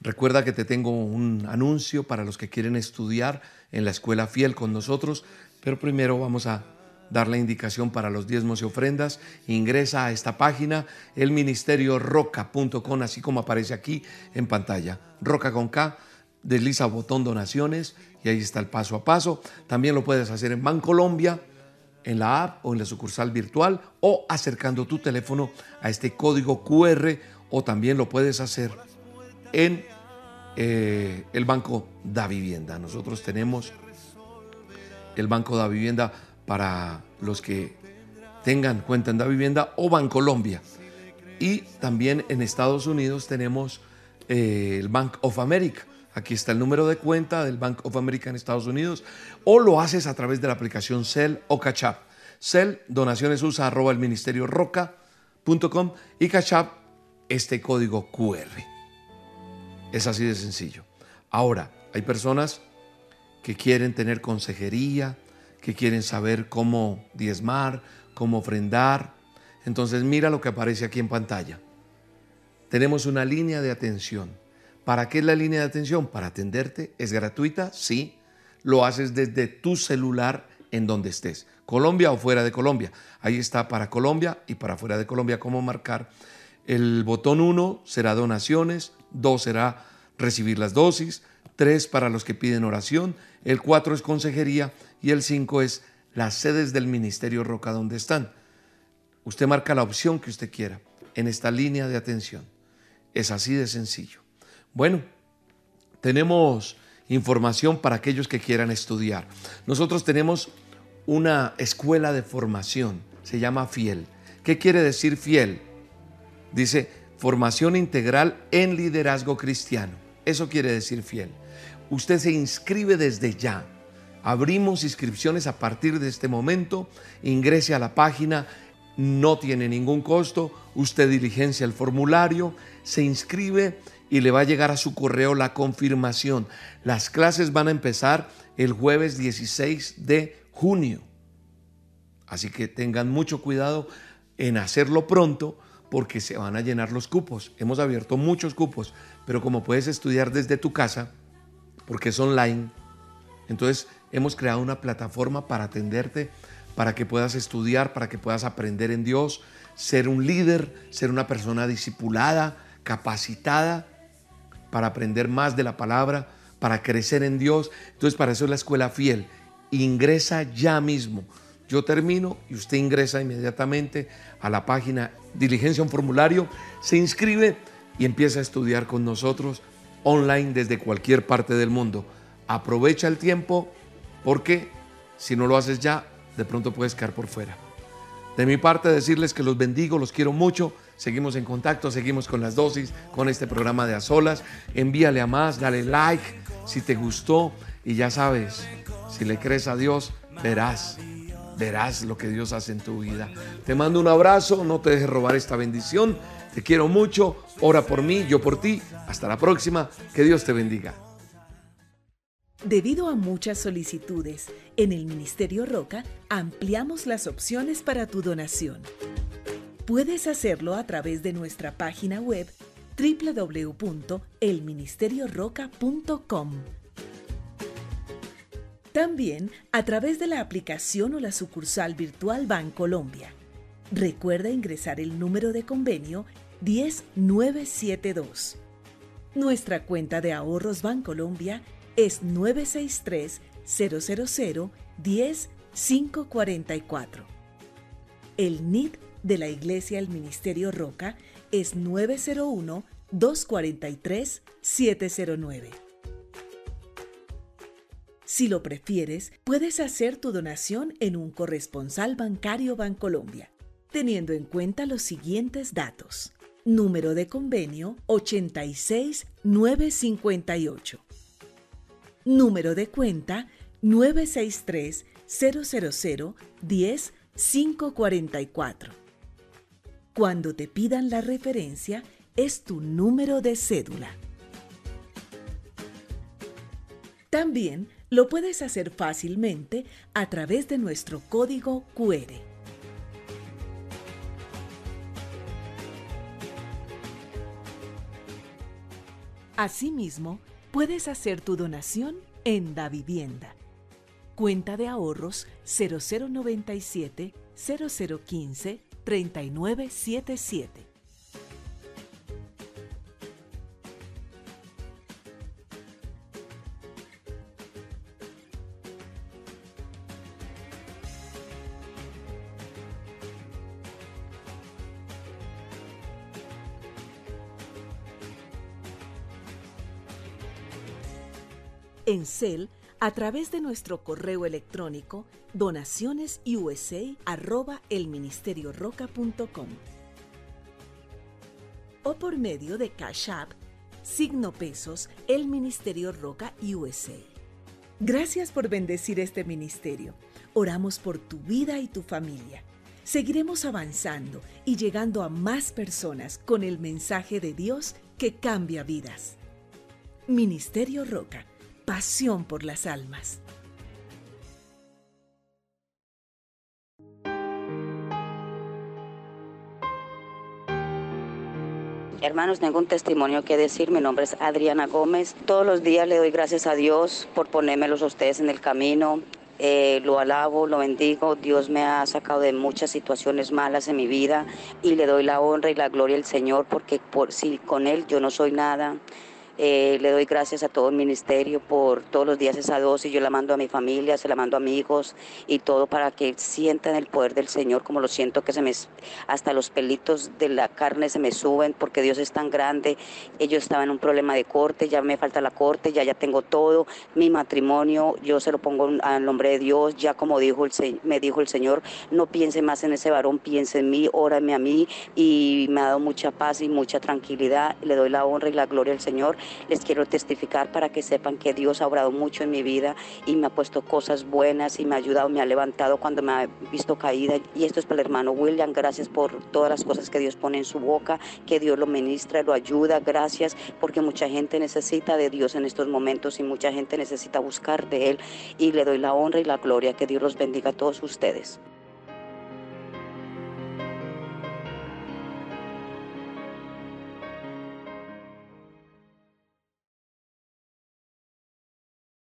A: Recuerda que te tengo un anuncio para los que quieren estudiar en la escuela fiel con nosotros, pero primero vamos a dar la indicación para los diezmos y ofrendas. Ingresa a esta página, elministerioroca.com, así como aparece aquí en pantalla. Roca con K, desliza botón donaciones y ahí está el paso a paso. También lo puedes hacer en Bancolombia, en la app o en la sucursal virtual o acercando tu teléfono a este código QR o también lo puedes hacer en eh, el Banco da Vivienda. Nosotros tenemos el Banco da Vivienda para los que tengan cuenta en da Vivienda o Bancolombia. Y también en Estados Unidos tenemos eh, el Bank of America. Aquí está el número de cuenta del Bank of America en Estados Unidos. O lo haces a través de la aplicación Cell o Cachap. Cell, donaciones usa arroba el ministerio roca.com y Cachap, este código QR. Es así de sencillo. Ahora, hay personas que quieren tener consejería, que quieren saber cómo diezmar, cómo ofrendar. Entonces mira lo que aparece aquí en pantalla. Tenemos una línea de atención. ¿Para qué es la línea de atención? Para atenderte. ¿Es gratuita? Sí. Lo haces desde tu celular en donde estés. Colombia o fuera de Colombia. Ahí está para Colombia y para fuera de Colombia cómo marcar. El botón 1 será donaciones, 2 será recibir las dosis, 3 para los que piden oración, el 4 es consejería y el 5 es las sedes del Ministerio Roca donde están. Usted marca la opción que usted quiera en esta línea de atención. Es así de sencillo. Bueno, tenemos información para aquellos que quieran estudiar. Nosotros tenemos una escuela de formación, se llama Fiel. ¿Qué quiere decir fiel? Dice formación integral en liderazgo cristiano. Eso quiere decir fiel. Usted se inscribe desde ya. Abrimos inscripciones a partir de este momento. Ingrese a la página, no tiene ningún costo. Usted diligencia el formulario, se inscribe y le va a llegar a su correo la confirmación. Las clases van a empezar el jueves 16 de junio. Así que tengan mucho cuidado en hacerlo pronto porque se van a llenar los cupos. Hemos abierto muchos cupos, pero como puedes estudiar desde tu casa, porque es online, entonces hemos creado una plataforma para atenderte, para que puedas estudiar, para que puedas aprender en Dios, ser un líder, ser una persona discipulada, capacitada para aprender más de la palabra, para crecer en Dios. Entonces para eso es la escuela fiel. Ingresa ya mismo. Yo termino y usted ingresa inmediatamente a la página, diligencia un formulario, se inscribe y empieza a estudiar con nosotros online desde cualquier parte del mundo. Aprovecha el tiempo porque si no lo haces ya, de pronto puedes quedar por fuera. De mi parte, decirles que los bendigo, los quiero mucho. Seguimos en contacto, seguimos con las dosis, con este programa de A Solas. Envíale a más, dale like si te gustó y ya sabes, si le crees a Dios, verás, verás lo que Dios hace en tu vida. Te mando un abrazo, no te dejes robar esta bendición. Te quiero mucho, ora por mí, yo por ti. Hasta la próxima, que Dios te bendiga.
C: Debido a muchas solicitudes, en el Ministerio Roca ampliamos las opciones para tu donación. Puedes hacerlo a través de nuestra página web www.elministerioroca.com. También a través de la aplicación o la sucursal virtual Bancolombia. Recuerda ingresar el número de convenio 10972. Nuestra cuenta de ahorros Bancolombia es 963 000 10 544. El NID de la Iglesia El Ministerio Roca es 901 243 709. Si lo prefieres, puedes hacer tu donación en un corresponsal bancario Bancolombia, teniendo en cuenta los siguientes datos. Número de convenio 86958. Número de cuenta 963 000 10 544. Cuando te pidan la referencia, es tu número de cédula. También lo puedes hacer fácilmente a través de nuestro código QR. Asimismo, puedes hacer tu donación en Da Vivienda. Cuenta de ahorros 0097 0015 3977. En CEL, a través de nuestro correo electrónico donacionesusa@elministerioroca.com o por medio de Cash App, signo pesos, el Ministerio Roca USA. Gracias por bendecir este ministerio. Oramos por tu vida y tu familia. Seguiremos avanzando y llegando a más personas con el mensaje de Dios que cambia vidas. Ministerio Roca pasión por las almas.
D: Hermanos, tengo un testimonio que decir. Mi nombre es Adriana Gómez. Todos los días le doy gracias a Dios por ponérmelos a ustedes en el camino. Eh, lo alabo, lo bendigo. Dios me ha sacado de muchas situaciones malas en mi vida y le doy la honra y la gloria al Señor porque por, si con Él yo no soy nada. Eh, le doy gracias a todo el ministerio por todos los días esa dosis. Yo la mando a mi familia, se la mando a hijos y todo para que sientan el poder del Señor, como lo siento que se me hasta los pelitos de la carne se me suben porque Dios es tan grande. Ellos estaban en un problema de corte, ya me falta la corte, ya ya tengo todo. Mi matrimonio, yo se lo pongo al nombre de Dios, ya como dijo el, me dijo el Señor, no piense más en ese varón, piense en mí, órame a mí y me ha dado mucha paz y mucha tranquilidad. Le doy la honra y la gloria al Señor. Les quiero testificar para que sepan que Dios ha obrado mucho en mi vida y me ha puesto cosas buenas y me ha ayudado, me ha levantado cuando me ha visto caída. Y esto es para el hermano William. Gracias por todas las cosas que Dios pone en su boca, que Dios lo ministra, lo ayuda. Gracias porque mucha gente necesita de Dios en estos momentos y mucha gente necesita buscar de Él. Y le doy la honra y la gloria. Que Dios los bendiga a todos ustedes.